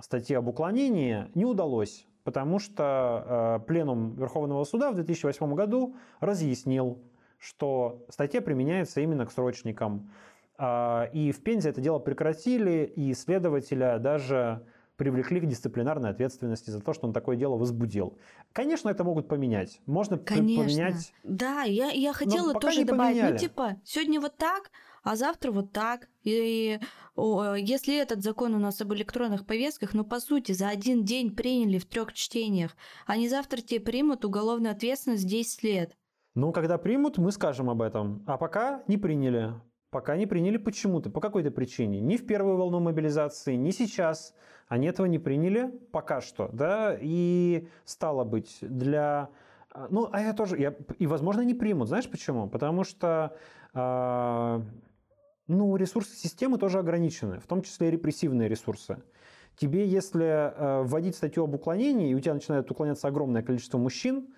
статье об уклонении. Не удалось, потому что э, Пленум Верховного суда в 2008 году разъяснил, что статья применяется именно к срочникам. Э, и в Пензе это дело прекратили, и следователя даже привлекли к дисциплинарной ответственности за то, что он такое дело возбудил. Конечно, это могут поменять. Можно Конечно. поменять. Да, я, я хотела тоже добавить. Ну, поменяли. Ну, типа, сегодня вот так, а завтра вот так. И если этот закон у нас об электронных повестках, ну, по сути, за один день приняли в трех чтениях, они завтра тебе примут уголовную ответственность 10 лет. Ну, когда примут, мы скажем об этом. А пока не приняли. Пока не приняли почему-то, по какой-то причине. Ни в первую волну мобилизации, ни сейчас. Они этого не приняли пока что. Да? И стало быть, для... Ну, а я тоже... Я... И, возможно, не примут. Знаешь почему? Потому что... Ну, ресурсы системы тоже ограничены, в том числе и репрессивные ресурсы. Тебе, если э, вводить статью об уклонении, и у тебя начинает уклоняться огромное количество мужчин,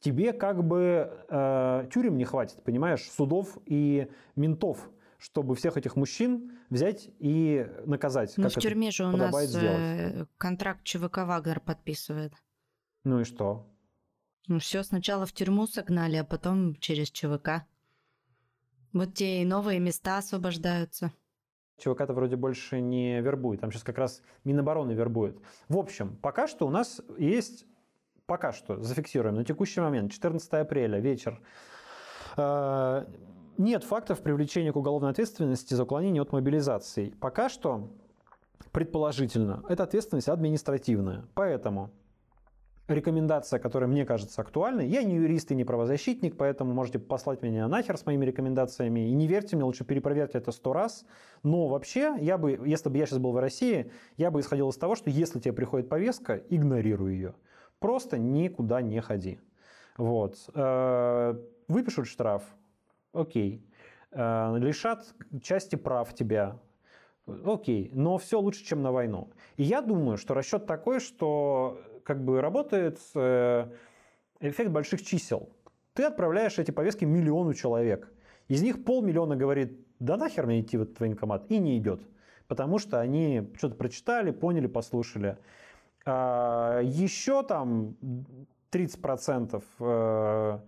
тебе как бы э, тюрем не хватит, понимаешь, судов и ментов, чтобы всех этих мужчин взять и наказать. Ну, в тюрьме же у нас сделать. Э, контракт ЧВК Вагнер подписывает. Ну и что? Ну все, сначала в тюрьму согнали, а потом через ЧВК. Вот те и новые места освобождаются. ЧВК-то вроде больше не вербует. Там сейчас как раз Минобороны вербует. В общем, пока что у нас есть, пока что, зафиксируем, на текущий момент, 14 апреля, вечер, э, нет фактов привлечения к уголовной ответственности за уклонение от мобилизации. Пока что, предположительно, это ответственность административная. Поэтому рекомендация, которая мне кажется актуальной. Я не юрист и не правозащитник, поэтому можете послать меня нахер с моими рекомендациями. И не верьте мне, лучше перепроверьте это сто раз. Но вообще, я бы, если бы я сейчас был в России, я бы исходил из того, что если тебе приходит повестка, игнорируй ее. Просто никуда не ходи. Вот. Э, выпишут штраф, окей. Э, лишат части прав тебя, окей. Но все лучше, чем на войну. И я думаю, что расчет такой, что как бы работает э, эффект больших чисел. Ты отправляешь эти повестки миллиону человек. Из них полмиллиона говорит, да нахер мне идти в этот военкомат, и не идет. Потому что они что-то прочитали, поняли, послушали. А еще там 30%, э,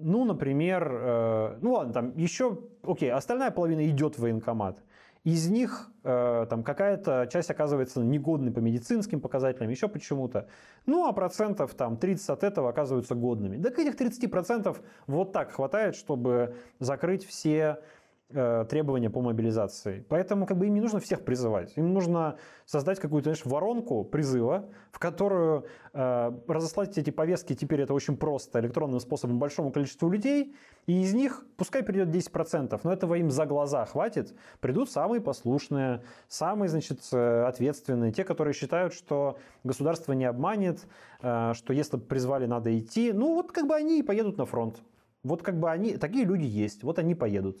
ну, например, э, ну ладно, там еще, окей, остальная половина идет в военкомат. Из них э, там какая-то часть оказывается негодной по медицинским показателям, еще почему-то. Ну, а процентов там 30 от этого оказываются годными. Так этих 30% вот так хватает, чтобы закрыть все требования по мобилизации. Поэтому как бы им не нужно всех призывать. Им нужно создать какую-то знаешь, воронку призыва, в которую э, разослать эти повестки, теперь это очень просто, электронным способом большому количеству людей, и из них пускай придет 10%, но этого им за глаза хватит. Придут самые послушные, самые, значит, э, ответственные, те, которые считают, что государство не обманет, э, что если призвали, надо идти. Ну вот как бы они и поедут на фронт. Вот как бы они, такие люди есть, вот они поедут.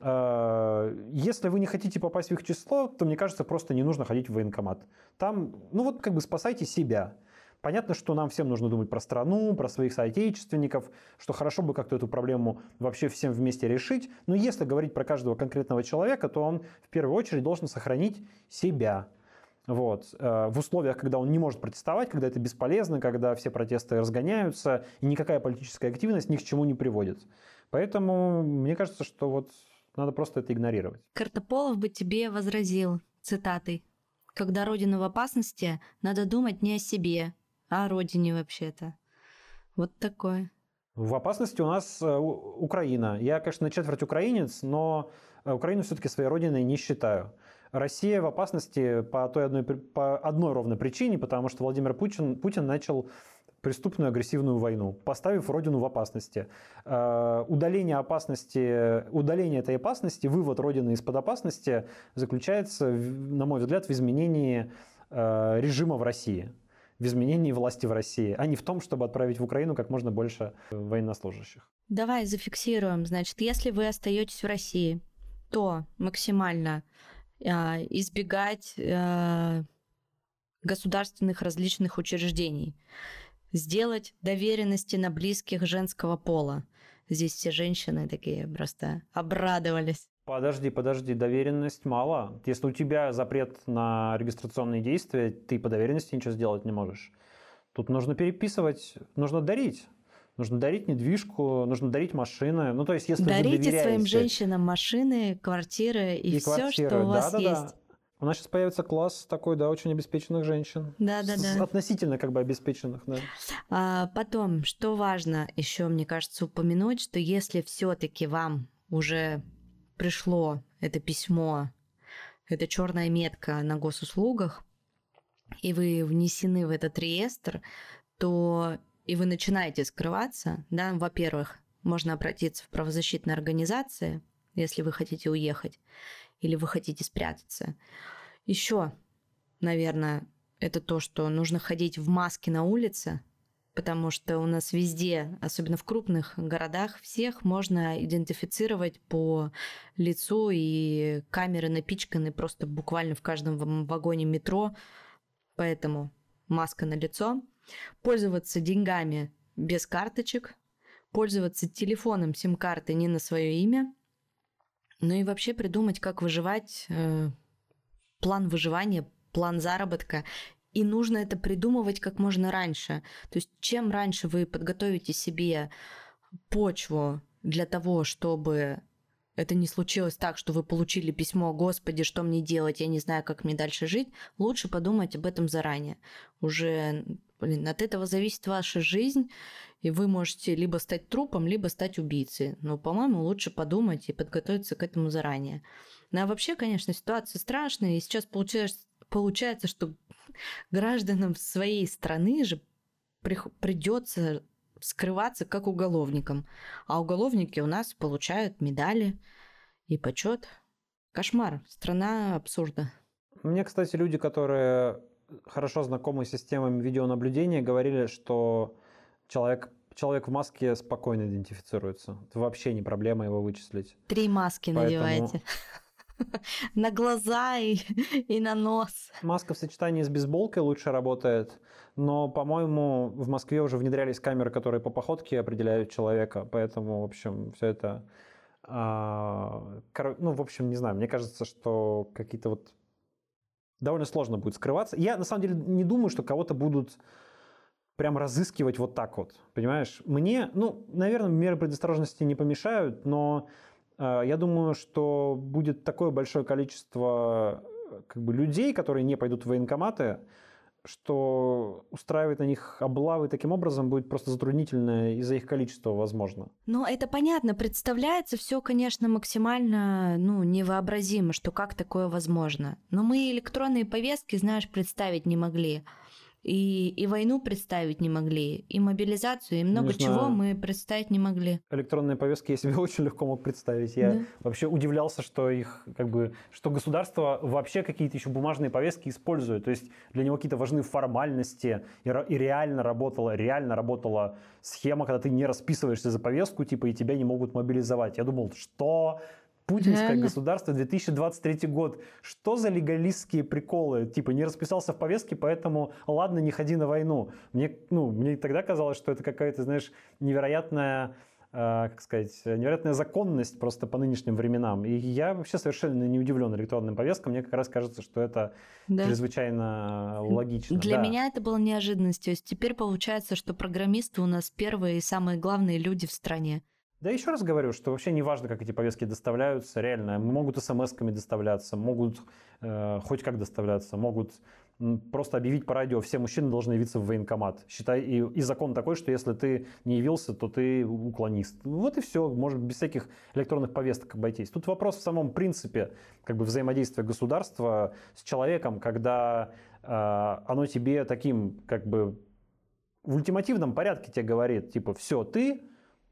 А, если вы не хотите попасть в их число, то, мне кажется, просто не нужно ходить в военкомат. Там, ну вот как бы спасайте себя. Понятно, что нам всем нужно думать про страну, про своих соотечественников, что хорошо бы как-то эту проблему вообще всем вместе решить. Но если говорить про каждого конкретного человека, то он в первую очередь должен сохранить себя. Вот. Э, в условиях, когда он не может протестовать, когда это бесполезно, когда все протесты разгоняются, и никакая политическая активность ни к чему не приводит. Поэтому мне кажется, что вот надо просто это игнорировать. Картополов бы тебе возразил цитатой. Когда Родина в опасности, надо думать не о себе, а о Родине вообще-то. Вот такое. В опасности у нас э, Украина. Я, конечно, на четверть украинец, но э, Украину все-таки своей родиной не считаю. Россия в опасности по той одной, по одной ровной причине, потому что Владимир Путин, Путин начал преступную агрессивную войну, поставив Родину в опасности. Э, удаление опасности, удаление этой опасности, вывод Родины из-под опасности заключается, на мой взгляд, в изменении э, режима в России, в изменении власти в России, а не в том, чтобы отправить в Украину как можно больше военнослужащих. Давай зафиксируем. Значит, если вы остаетесь в России, то максимально э, избегать государственных различных учреждений сделать доверенности на близких женского пола. Здесь все женщины такие просто обрадовались. Подожди, подожди, доверенность мало. Если у тебя запрет на регистрационные действия, ты по доверенности ничего сделать не можешь. Тут нужно переписывать, нужно дарить. Нужно дарить недвижку, нужно дарить машины. Ну, то есть, если Дарите вы своим женщинам машины, квартиры и, и все, квартиры. что у вас да, да, есть. Да. У нас сейчас появится класс такой, да, очень обеспеченных женщин. Да, да, да. Относительно как бы обеспеченных, да. А, потом, что важно еще, мне кажется, упомянуть, что если все-таки вам уже пришло это письмо, это черная метка на госуслугах, и вы внесены в этот реестр, то и вы начинаете скрываться, да, во-первых, можно обратиться в правозащитные организации, если вы хотите уехать или вы хотите спрятаться. Еще, наверное, это то, что нужно ходить в маске на улице, потому что у нас везде, особенно в крупных городах, всех можно идентифицировать по лицу, и камеры напичканы просто буквально в каждом вагоне метро, поэтому маска на лицо. Пользоваться деньгами без карточек, пользоваться телефоном сим-карты не на свое имя, ну и вообще придумать, как выживать, э, план выживания, план заработка и нужно это придумывать как можно раньше. То есть чем раньше вы подготовите себе почву для того, чтобы это не случилось так, что вы получили письмо, господи, что мне делать, я не знаю, как мне дальше жить, лучше подумать об этом заранее. Уже, блин, от этого зависит ваша жизнь, и вы можете либо стать трупом, либо стать убийцей. Но, по-моему, лучше подумать и подготовиться к этому заранее. Ну а вообще, конечно, ситуация страшная, и сейчас получается, получается что гражданам своей страны же придется скрываться как уголовникам. А уголовники у нас получают медали и почет. Кошмар. Страна абсурда. Мне, кстати, люди, которые хорошо знакомы с системами видеонаблюдения, говорили, что человек, человек в маске спокойно идентифицируется. Это вообще не проблема его вычислить. Три маски Поэтому... надевайте. на глаза и, и на нос. Маска в сочетании с бейсболкой лучше работает, но, по-моему, в Москве уже внедрялись камеры, которые по походке определяют человека, поэтому, в общем, все это... А, ну, в общем, не знаю, мне кажется, что какие-то вот довольно сложно будет скрываться. Я, на самом деле, не думаю, что кого-то будут прям разыскивать вот так вот, понимаешь? Мне, ну, наверное, меры предосторожности не помешают, но а, я думаю, что будет такое большое количество э, как бы, людей, которые не пойдут в военкоматы, что устраивать на них облавы таким образом будет просто затруднительно из-за их количества, возможно. Ну, это понятно. Представляется все, конечно, максимально ну, невообразимо, что как такое возможно. Но мы электронные повестки, знаешь, представить не могли и, и войну представить не могли, и мобилизацию, и много Конечно, чего мы представить не могли. Электронные повестки я себе очень легко мог представить. Я да. вообще удивлялся, что их как бы, что государство вообще какие-то еще бумажные повестки использует. То есть для него какие-то важны формальности, и, и реально работала, реально работала схема, когда ты не расписываешься за повестку, типа, и тебя не могут мобилизовать. Я думал, что Путинское Реально? государство, 2023 год. Что за легалистские приколы? Типа, не расписался в повестке, поэтому ладно, не ходи на войну. Мне, ну, мне тогда казалось, что это какая-то, знаешь, невероятная э, как сказать, невероятная законность просто по нынешним временам. И я вообще совершенно не удивлен электронным повесткам. Мне как раз кажется, что это да. чрезвычайно логично. Для да. меня это было неожиданностью. Теперь получается, что программисты у нас первые и самые главные люди в стране. Да еще раз говорю, что вообще не важно, как эти повестки доставляются, реально. Могут смс-ками доставляться, могут э, хоть как доставляться, могут просто объявить по радио, все мужчины должны явиться в военкомат. Считай, и, и закон такой, что если ты не явился, то ты уклонист. Вот и все, может без всяких электронных повесток обойтись. Тут вопрос в самом принципе как бы взаимодействия государства с человеком, когда э, оно тебе таким как бы в ультимативном порядке тебе говорит, типа, все, ты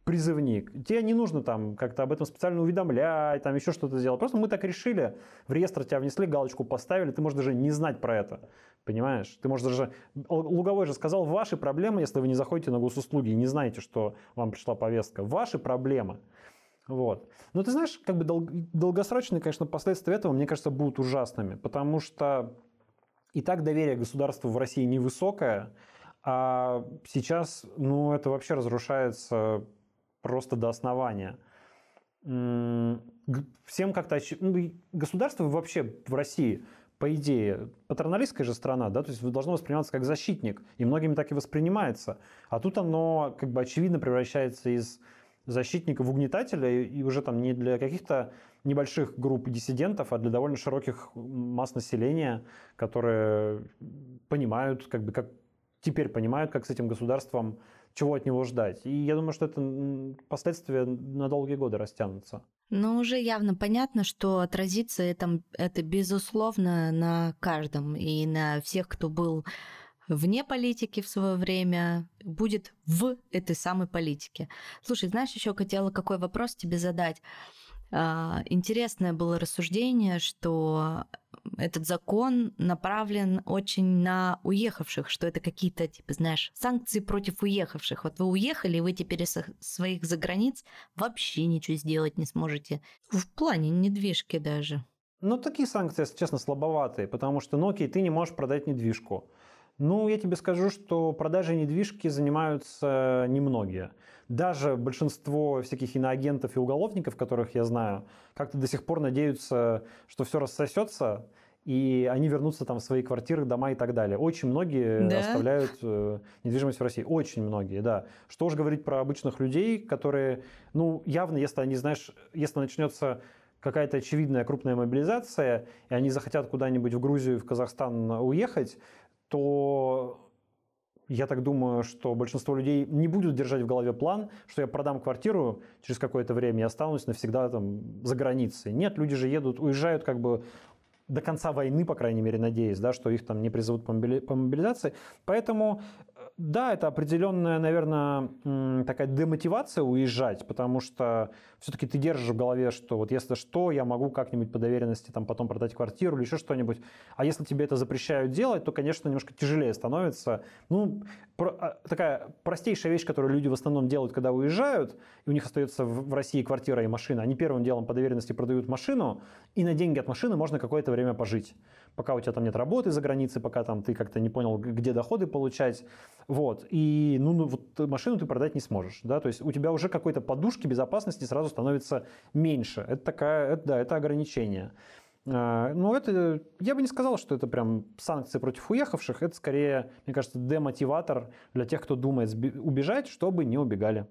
призывник. Тебе не нужно там как-то об этом специально уведомлять, там еще что-то сделать. Просто мы так решили, в реестр тебя внесли, галочку поставили, ты можешь даже не знать про это. Понимаешь? Ты можешь даже... Луговой же сказал, ваши проблемы, если вы не заходите на госуслуги и не знаете, что вам пришла повестка. Ваши проблемы. Вот. Но ты знаешь, как бы дол- долгосрочные, конечно, последствия этого, мне кажется, будут ужасными, потому что и так доверие государству в России невысокое, а сейчас, ну, это вообще разрушается просто до основания. Всем как-то... Ну, государство вообще в России, по идее, патроналистская же страна, да, то есть должно восприниматься как защитник, и многими так и воспринимается. А тут оно как бы очевидно превращается из защитника в угнетателя, и уже там не для каких-то небольших групп диссидентов, а для довольно широких масс населения, которые понимают, как бы, как теперь понимают, как с этим государством чего от него ждать. И я думаю, что это последствия на долгие годы растянутся. Ну, уже явно понятно, что отразится это, это безусловно на каждом и на всех, кто был вне политики в свое время, будет в этой самой политике. Слушай, знаешь, еще хотела какой вопрос тебе задать. А, интересное было рассуждение, что этот закон направлен очень на уехавших, что это какие-то, типа, знаешь, санкции против уехавших. Вот вы уехали, и вы теперь из своих заграниц вообще ничего сделать не сможете. В плане недвижки даже. Ну, такие санкции, если честно, слабоватые, потому что, ну окей, ты не можешь продать недвижку. Ну, я тебе скажу, что продажей недвижки занимаются немногие. Даже большинство всяких иноагентов и уголовников, которых я знаю, как-то до сих пор надеются, что все рассосется, и они вернутся там в свои квартиры, дома и так далее. Очень многие да? оставляют э, недвижимость в России. Очень многие, да. Что уж говорить про обычных людей, которые, ну, явно, если они, знаешь, если начнется какая-то очевидная крупная мобилизация, и они захотят куда-нибудь в Грузию, в Казахстан уехать, то я так думаю, что большинство людей не будут держать в голове план, что я продам квартиру через какое-то время и останусь навсегда там за границей. Нет, люди же едут, уезжают как бы до конца войны, по крайней мере, надеюсь, да, что их там не призовут по мобилизации. Поэтому да, это определенная, наверное, такая демотивация уезжать, потому что все-таки ты держишь в голове, что вот если что, я могу как-нибудь по доверенности там потом продать квартиру или еще что-нибудь. А если тебе это запрещают делать, то, конечно, немножко тяжелее становится. Ну, про, а, такая простейшая вещь, которую люди в основном делают, когда уезжают, и у них остается в России квартира и машина. Они первым делом по доверенности продают машину, и на деньги от машины можно какое-то время пожить пока у тебя там нет работы за границей, пока там ты как-то не понял, где доходы получать. Вот. И ну, ну, вот машину ты продать не сможешь. Да? То есть у тебя уже какой-то подушки безопасности сразу становится меньше. Это такая, это, да, это ограничение. А, ну, это, я бы не сказал, что это прям санкции против уехавших. Это скорее, мне кажется, демотиватор для тех, кто думает убежать, чтобы не убегали.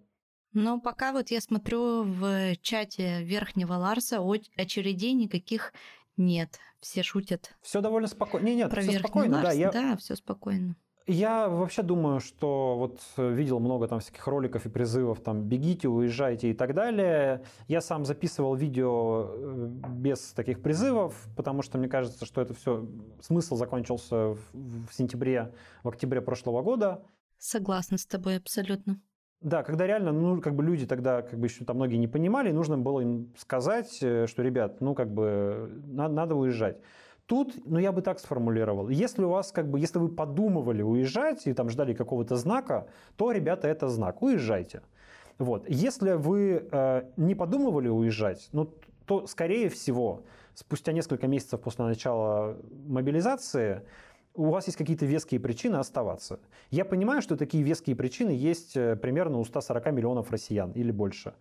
Но пока вот я смотрю в чате Верхнего Ларса, очередей никаких нет, все шутят. Все довольно спокойно. Не, нет, все спокойно. Ларс, да, я... да, все спокойно. Я вообще думаю, что вот видел много там всяких роликов и призывов, там, бегите, уезжайте и так далее. Я сам записывал видео э, без таких призывов, потому что мне кажется, что это все, смысл закончился в, в сентябре, в октябре прошлого года. Согласна с тобой абсолютно. Да, когда реально, ну, как бы люди тогда, как бы еще там многие не понимали, нужно было им сказать, э, что, ребят, ну, как бы, надо, надо уезжать. Тут, ну, я бы так сформулировал. Если у вас, как бы, если вы подумывали уезжать и там ждали какого-то знака, то, ребята, это знак. Уезжайте. Вот. Если вы э, не подумывали уезжать, ну, то, скорее всего, спустя несколько месяцев после начала мобилизации, у вас есть какие-то веские причины оставаться. Я понимаю, что такие веские причины есть э, примерно у 140 миллионов россиян или больше.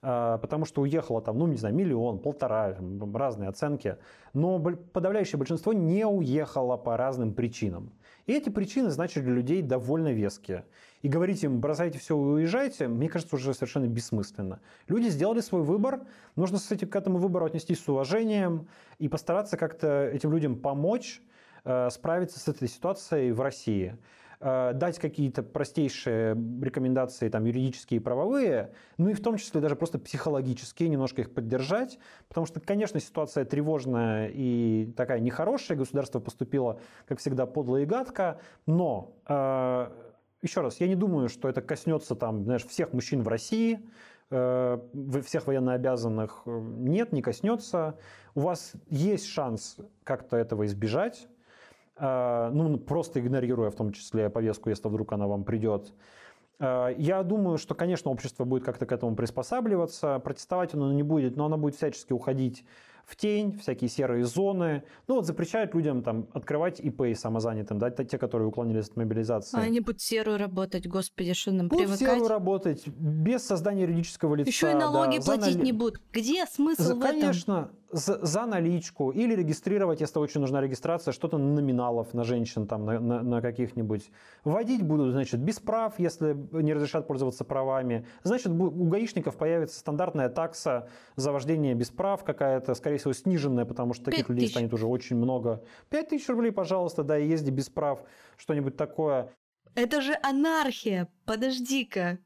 А, потому что уехало там, ну, не знаю, миллион, полтора, разные оценки. Но подавляющее большинство не уехало по разным причинам. И эти причины, значит, для людей довольно веские. И говорить им, бросайте все уезжайте, мне кажется, уже совершенно бессмысленно. Люди сделали свой выбор, нужно этим, к этому выбору отнестись с уважением и постараться как-то этим людям помочь, справиться с этой ситуацией в России. Э, дать какие-то простейшие рекомендации там, юридические и правовые, ну и в том числе даже просто психологические, немножко их поддержать, потому что, конечно, ситуация тревожная и такая нехорошая, государство поступило, как всегда, подло и гадко, но, э, еще раз, я не думаю, что это коснется там, знаешь, всех мужчин в России, всех военнообязанных нет, не коснется. У вас есть шанс как-то этого избежать, ну, просто игнорируя в том числе повестку, если вдруг она вам придет. А, я думаю, что, конечно, общество будет как-то к этому приспосабливаться, протестовать оно не будет, но оно будет всячески уходить в тень, всякие серые зоны. Ну вот запрещают людям там открывать ИП самозанятым, да, те, которые уклонились от мобилизации. А они будут серую работать, господи, что нам будут привыкать? серую работать, без создания юридического лица. Еще и налоги да, платить нали... не будут. Где смысл за, в этом? Конечно, за, за наличку или регистрировать, если очень нужна регистрация, что-то на номиналов на женщин там на, на, на каких-нибудь. Вводить будут, значит, без прав, если не разрешат пользоваться правами. Значит, у гаишников появится стандартная такса за вождение без прав какая-то, скорее всего, сниженная, потому что таких людей станет уже очень много. 5 тысяч рублей, пожалуйста, да, и езди без прав, что-нибудь такое. Это же анархия, подожди-ка.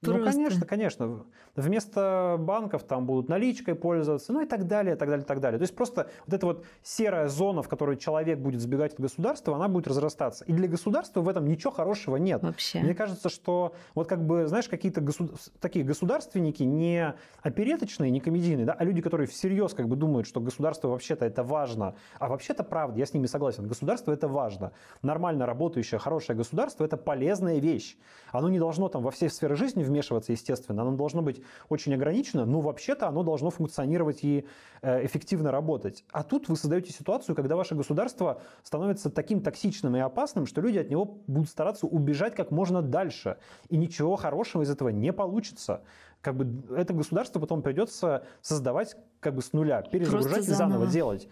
Просто. Ну, конечно, конечно. Вместо банков там будут наличкой пользоваться, ну и так далее, так далее, так далее. То есть просто вот эта вот серая зона, в которой человек будет сбегать от государства, она будет разрастаться. И для государства в этом ничего хорошего нет. Вообще. Мне кажется, что вот как бы, знаешь, какие-то государ... такие государственники не опереточные, не комедийные, да, а люди, которые всерьез как бы думают, что государство вообще-то это важно. А вообще-то правда, я с ними согласен. Государство это важно. Нормально работающее, хорошее государство это полезная вещь. Оно не должно там во все сферы жизни вмешиваться, естественно, оно должно быть очень ограничено, но вообще-то оно должно функционировать и э, эффективно работать. А тут вы создаете ситуацию, когда ваше государство становится таким токсичным и опасным, что люди от него будут стараться убежать как можно дальше. И ничего хорошего из этого не получится как бы это государство потом придется создавать как бы с нуля, перезагружать и заново делать.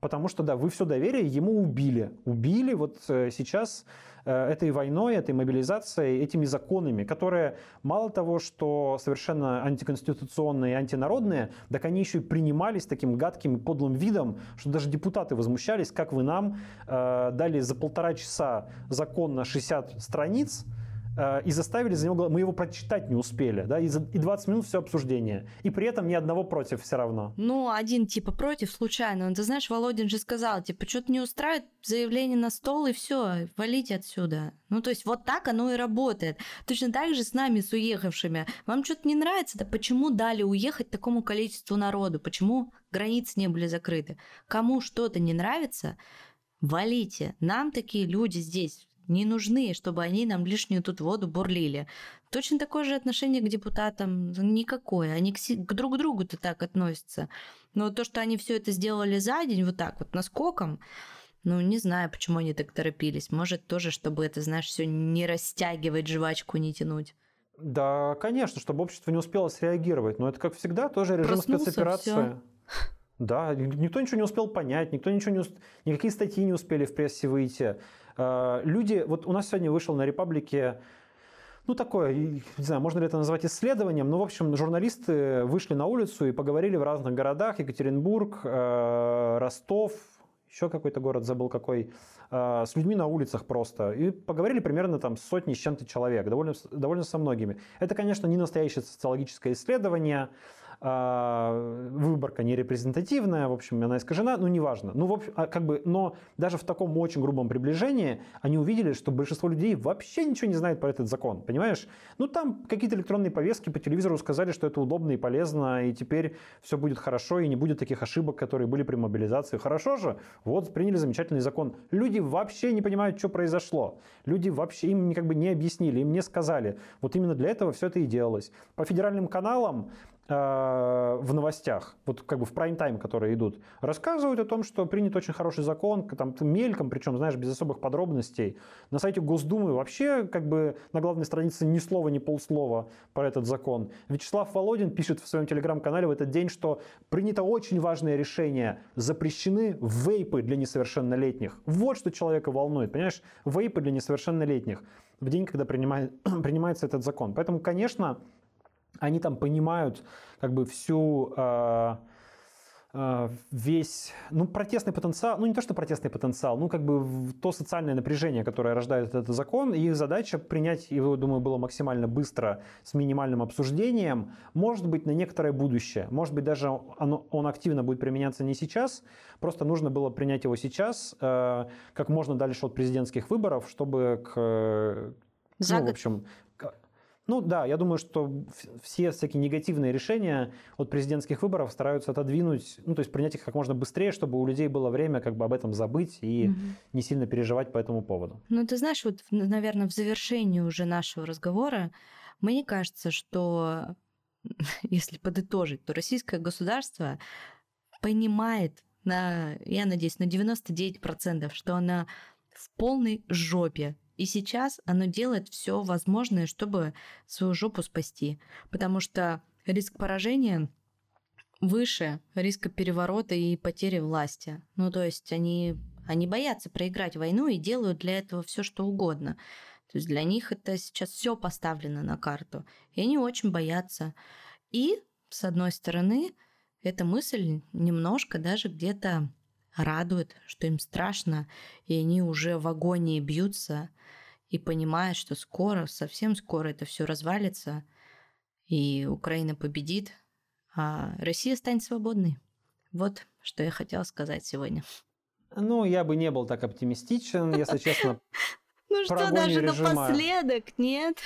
Потому что, да, вы все доверие ему убили. Убили вот э, сейчас этой войной, этой мобилизацией, этими законами, которые мало того, что совершенно антиконституционные и антинародные, так они еще и принимались таким гадким подлым видом, что даже депутаты возмущались, как вы нам э, дали за полтора часа закон на 60 страниц, Э, и заставили за него, мы его прочитать не успели, да, и, за, и 20 минут все обсуждение. И при этом ни одного против все равно. Ну, один типа против случайно. Ну, ты знаешь, Володин же сказал, типа, что-то не устраивает, заявление на стол и все, валите отсюда. Ну, то есть вот так оно и работает. Точно так же с нами, с уехавшими. Вам что-то не нравится, да почему дали уехать такому количеству народу? Почему границы не были закрыты? Кому что-то не нравится, валите. Нам такие люди здесь не нужны, чтобы они нам лишнюю тут воду бурлили. Точно такое же отношение к депутатам никакое. Они к, к друг другу-то так относятся. Но то, что они все это сделали за день, вот так вот, наскоком, ну, не знаю, почему они так торопились. Может, тоже, чтобы это, знаешь, все не растягивать, жвачку не тянуть. Да, конечно, чтобы общество не успело среагировать. Но это, как всегда, тоже режим Проснулся, спецоперации. Всё. Да, никто ничего не успел понять, никто ничего не усп... никакие статьи не успели в прессе выйти. А, люди, вот у нас сегодня вышел на Репаблике ну, такое, не знаю, можно ли это назвать исследованием, но, в общем, журналисты вышли на улицу и поговорили в разных городах, Екатеринбург, э, Ростов, еще какой-то город, забыл какой, э, с людьми на улицах просто. И поговорили примерно там сотни с чем-то человек, довольно, довольно со многими. Это, конечно, не настоящее социологическое исследование, выборка не репрезентативная, в общем, она искажена, ну, неважно. Ну, в общем, а, как бы, но даже в таком очень грубом приближении они увидели, что большинство людей вообще ничего не знает про этот закон, понимаешь? Ну, там какие-то электронные повестки по телевизору сказали, что это удобно и полезно, и теперь все будет хорошо, и не будет таких ошибок, которые были при мобилизации. Хорошо же, вот приняли замечательный закон. Люди вообще не понимают, что произошло. Люди вообще им как бы не объяснили, им не сказали. Вот именно для этого все это и делалось. По федеральным каналам в новостях, вот как бы в прайм-тайм, которые идут, рассказывают о том, что принят очень хороший закон, там мельком, причем, знаешь, без особых подробностей. На сайте Госдумы вообще как бы на главной странице ни слова, ни полслова про этот закон. Вячеслав Володин пишет в своем телеграм-канале в этот день, что принято очень важное решение. Запрещены вейпы для несовершеннолетних. Вот что человека волнует, понимаешь? Вейпы для несовершеннолетних в день, когда принимает, принимается этот закон. Поэтому, конечно, они там понимают как бы всю э, э, весь, ну, протестный потенциал, ну, не то, что протестный потенциал, ну, как бы то социальное напряжение, которое рождает этот закон, и их задача принять его, думаю, было максимально быстро, с минимальным обсуждением, может быть, на некоторое будущее, может быть, даже оно, он активно будет применяться не сейчас, просто нужно было принять его сейчас, э, как можно дальше от президентских выборов, чтобы к, За ну, в общем, ну да, я думаю, что все всякие негативные решения от президентских выборов стараются отодвинуть, ну то есть принять их как можно быстрее, чтобы у людей было время как бы об этом забыть и угу. не сильно переживать по этому поводу. Ну ты знаешь, вот, наверное, в завершении уже нашего разговора, мне кажется, что если подытожить, то российское государство понимает на, я надеюсь, на 99%, что она в полной жопе и сейчас оно делает все возможное, чтобы свою жопу спасти. Потому что риск поражения выше риска переворота и потери власти. Ну, то есть они, они боятся проиграть войну и делают для этого все, что угодно. То есть для них это сейчас все поставлено на карту. И они очень боятся. И, с одной стороны, эта мысль немножко даже где-то радует, что им страшно, и они уже в агонии бьются и понимают, что скоро, совсем скоро это все развалится, и Украина победит, а Россия станет свободной. Вот что я хотела сказать сегодня. Ну, я бы не был так оптимистичен, если честно. Ну что, даже напоследок, нет?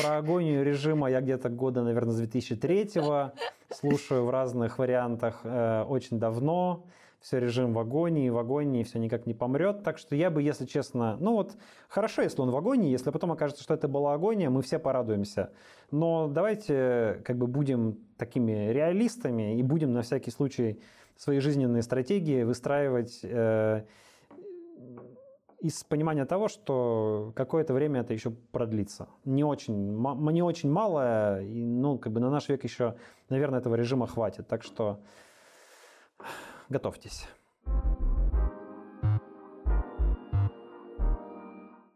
Про агонию режима я где-то года, наверное, с 2003-го слушаю в разных вариантах э, очень давно. Все режим в агонии, в агонии, все никак не помрет. Так что я бы, если честно, ну вот хорошо, если он в агонии, если потом окажется, что это была агония, мы все порадуемся. Но давайте как бы будем такими реалистами и будем на всякий случай свои жизненные стратегии выстраивать э, из понимания того, что какое-то время это еще продлится. Не очень, не очень мало, и, ну, как бы на наш век еще, наверное, этого режима хватит. Так что готовьтесь.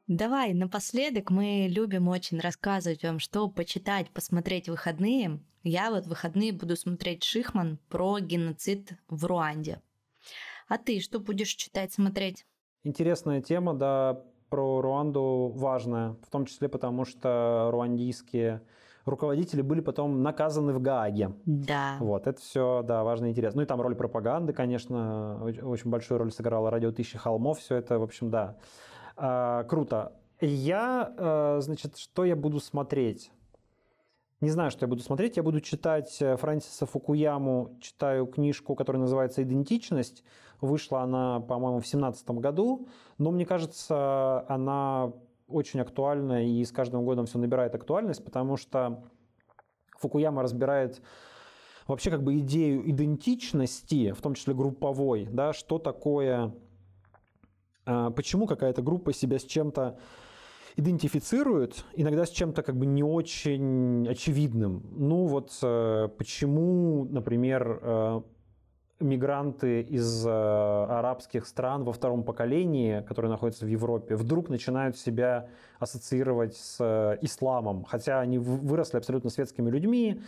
Давай, напоследок мы любим очень рассказывать вам, что почитать, посмотреть в выходные. Я вот в выходные буду смотреть Шихман про геноцид в Руанде. А ты что будешь читать, смотреть? Интересная тема, да, про Руанду важная, в том числе потому, что руандийские руководители были потом наказаны в Гааге. Да. Вот, это все, да, важно и интересно. Ну и там роль пропаганды, конечно, очень большую роль сыграла радио «Тысячи холмов», все это, в общем, да. А, круто. Я, э, значит, что я буду смотреть? Не знаю, что я буду смотреть. Я буду читать э, Фрэнсиса Фукуяму, читаю книжку, которая называется «Идентичность». Вышла она, по-моему, в 2017 году, но мне кажется, она очень актуальна и с каждым годом все набирает актуальность, потому что Фукуяма разбирает вообще как бы идею идентичности, в том числе групповой, да, что такое, а, почему какая-то группа себя с чем-то идентифицируют, иногда с чем-то как бы не очень очевидным. Ну вот э, почему, например, э, мигранты из э, арабских стран во втором поколении, которые находятся в Европе, вдруг начинают себя ассоциировать с исламом, хотя они выросли абсолютно светскими людьми,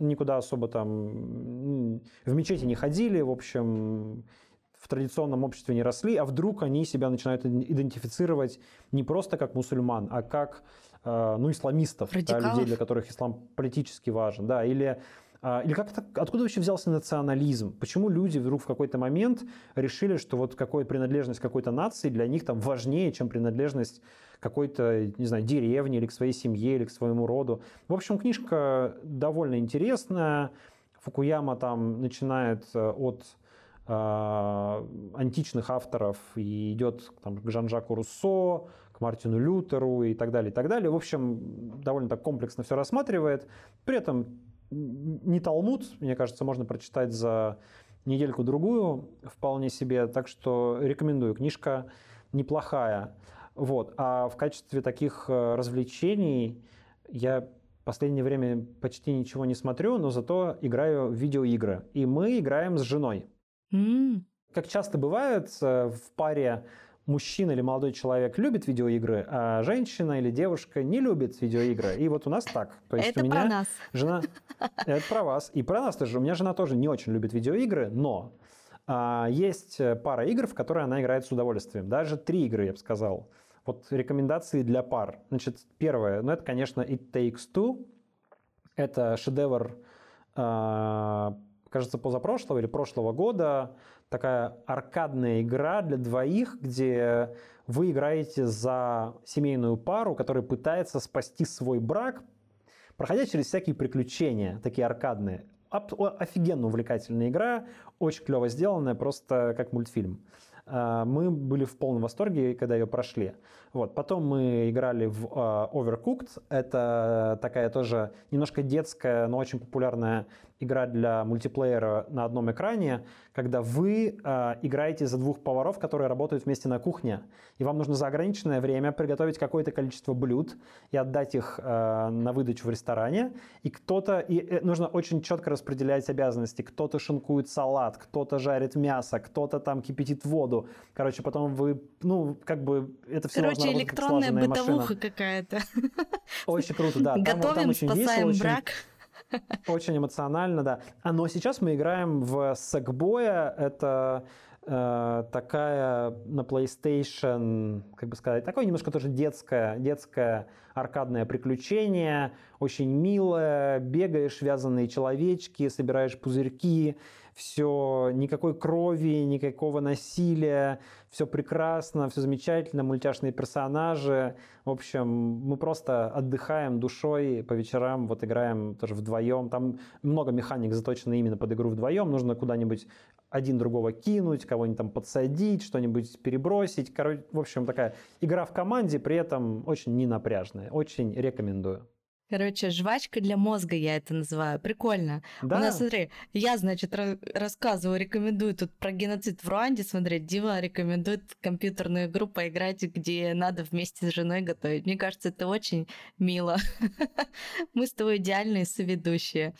никуда особо там в мечети не ходили, в общем, в традиционном обществе не росли, а вдруг они себя начинают идентифицировать не просто как мусульман, а как э, ну, исламистов, да, людей, для которых ислам политически важен, да, или или как это, откуда вообще взялся национализм? Почему люди вдруг в какой-то момент решили, что вот какой принадлежность какой-то нации для них там важнее, чем принадлежность какой-то, не знаю, деревни или к своей семье, или к своему роду. В общем, книжка довольно интересная. Фукуяма там начинает э, от а, античных авторов и идет там, к Жан-Жаку Руссо, к Мартину Лютеру и так далее, и так далее. В общем, довольно так комплексно все рассматривает. При этом не Талмуд, мне кажется, можно прочитать за недельку-другую вполне себе. Так что рекомендую. Книжка неплохая. Вот. А в качестве таких э, развлечений я последнее время почти ничего не смотрю, но зато играю в видеоигры. И мы играем с женой. Mm. Как часто бывает, э, в паре мужчина или молодой человек любит видеоигры, а женщина или девушка не любит видеоигры. И вот у нас так. То есть Это у меня про нас. Жена... Это про вас. И про нас тоже. У меня жена тоже не очень любит видеоигры, но а, есть пара игр, в которые она играет с удовольствием. Даже три игры, я бы сказал. Вот рекомендации для пар. Значит, первое, ну это, конечно, It Takes Two. Это шедевр а, кажется, позапрошлого или прошлого года, такая аркадная игра для двоих, где вы играете за семейную пару, которая пытается спасти свой брак, проходя через всякие приключения, такие аркадные. Офигенно увлекательная игра, очень клево сделанная, просто как мультфильм. А, мы были в полном восторге, когда ее прошли. Вот. Потом мы играли в uh, Overcooked. Это такая тоже немножко детская, но очень популярная игра для мультиплеера на одном экране, когда вы э, играете за двух поваров, которые работают вместе на кухне, и вам нужно за ограниченное время приготовить какое-то количество блюд и отдать их э, на выдачу в ресторане, и кто-то, и э, нужно очень четко распределять обязанности, кто-то шинкует салат, кто-то жарит мясо, кто-то там кипятит воду, короче, потом вы, ну, как бы это все Короче, электронная бытовуха какая-то. Очень круто, да. Готовим, там, там очень спасаем весело, брак. Очень Очень эмоционально, да. А, но сейчас мы играем в Сэкбоя. Это э, такая на PlayStation, как бы сказать, такое немножко тоже детское, детское аркадное приключение, очень милое, бегаешь, вязаные человечки, собираешь пузырьки, все, никакой крови, никакого насилия, все прекрасно, все замечательно, мультяшные персонажи. В общем, мы просто отдыхаем душой по вечерам, вот играем тоже вдвоем. Там много механик заточено именно под игру вдвоем. Нужно куда-нибудь один другого кинуть, кого-нибудь там подсадить, что-нибудь перебросить. Короче, в общем, такая игра в команде, при этом очень ненапряжная. Очень рекомендую. Короче, жвачка для мозга я это называю. Прикольно. Да. У нас, смотри, я, значит, рассказываю, рекомендую тут про геноцид в Руанде смотреть. Дива рекомендует компьютерную игру поиграть, где надо вместе с женой готовить. Мне кажется, это очень мило. Мы с тобой идеальные соведущие.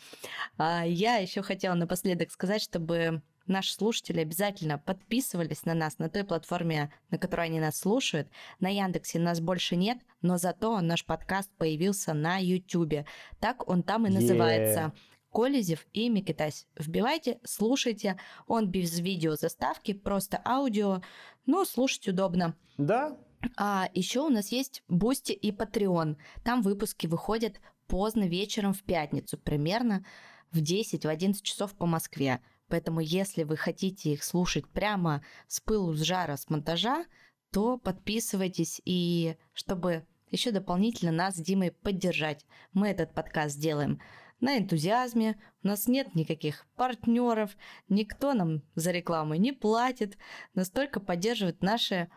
А я еще хотела напоследок сказать, чтобы наши слушатели обязательно подписывались на нас на той платформе, на которой они нас слушают. На Яндексе нас больше нет, но зато наш подкаст появился на Ютубе. Так он там и называется. Yeah. Колезев и Микитась. Вбивайте, слушайте. Он без видео заставки, просто аудио. Ну, слушать удобно. Да. А еще у нас есть Boosty и Patreon. Там выпуски выходят поздно вечером в пятницу, примерно в 10-11 часов по Москве. Поэтому если вы хотите их слушать прямо с пылу, с жара, с монтажа, то подписывайтесь и чтобы еще дополнительно нас с Димой поддержать. Мы этот подкаст делаем на энтузиазме, у нас нет никаких партнеров, никто нам за рекламу не платит, настолько поддерживают наши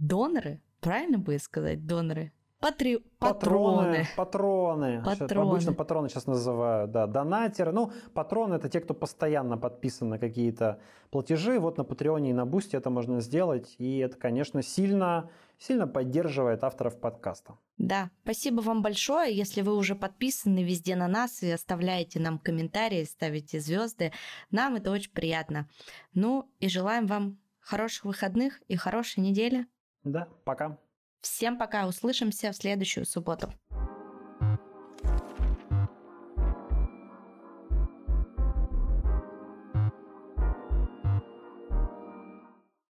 доноры, правильно будет сказать, доноры? Патри... Патроны. Патроны. Патроны. Обычно патроны сейчас называют, да, донатеры. Ну, патроны это те, кто постоянно подписан на какие-то платежи. Вот на Патреоне и на Бусте это можно сделать. И это, конечно, сильно, сильно поддерживает авторов подкаста. Да, спасибо вам большое. Если вы уже подписаны везде на нас и оставляете нам комментарии, ставите звезды, нам это очень приятно. Ну и желаем вам хороших выходных и хорошей недели. Да, пока. Всем пока, услышимся в следующую субботу.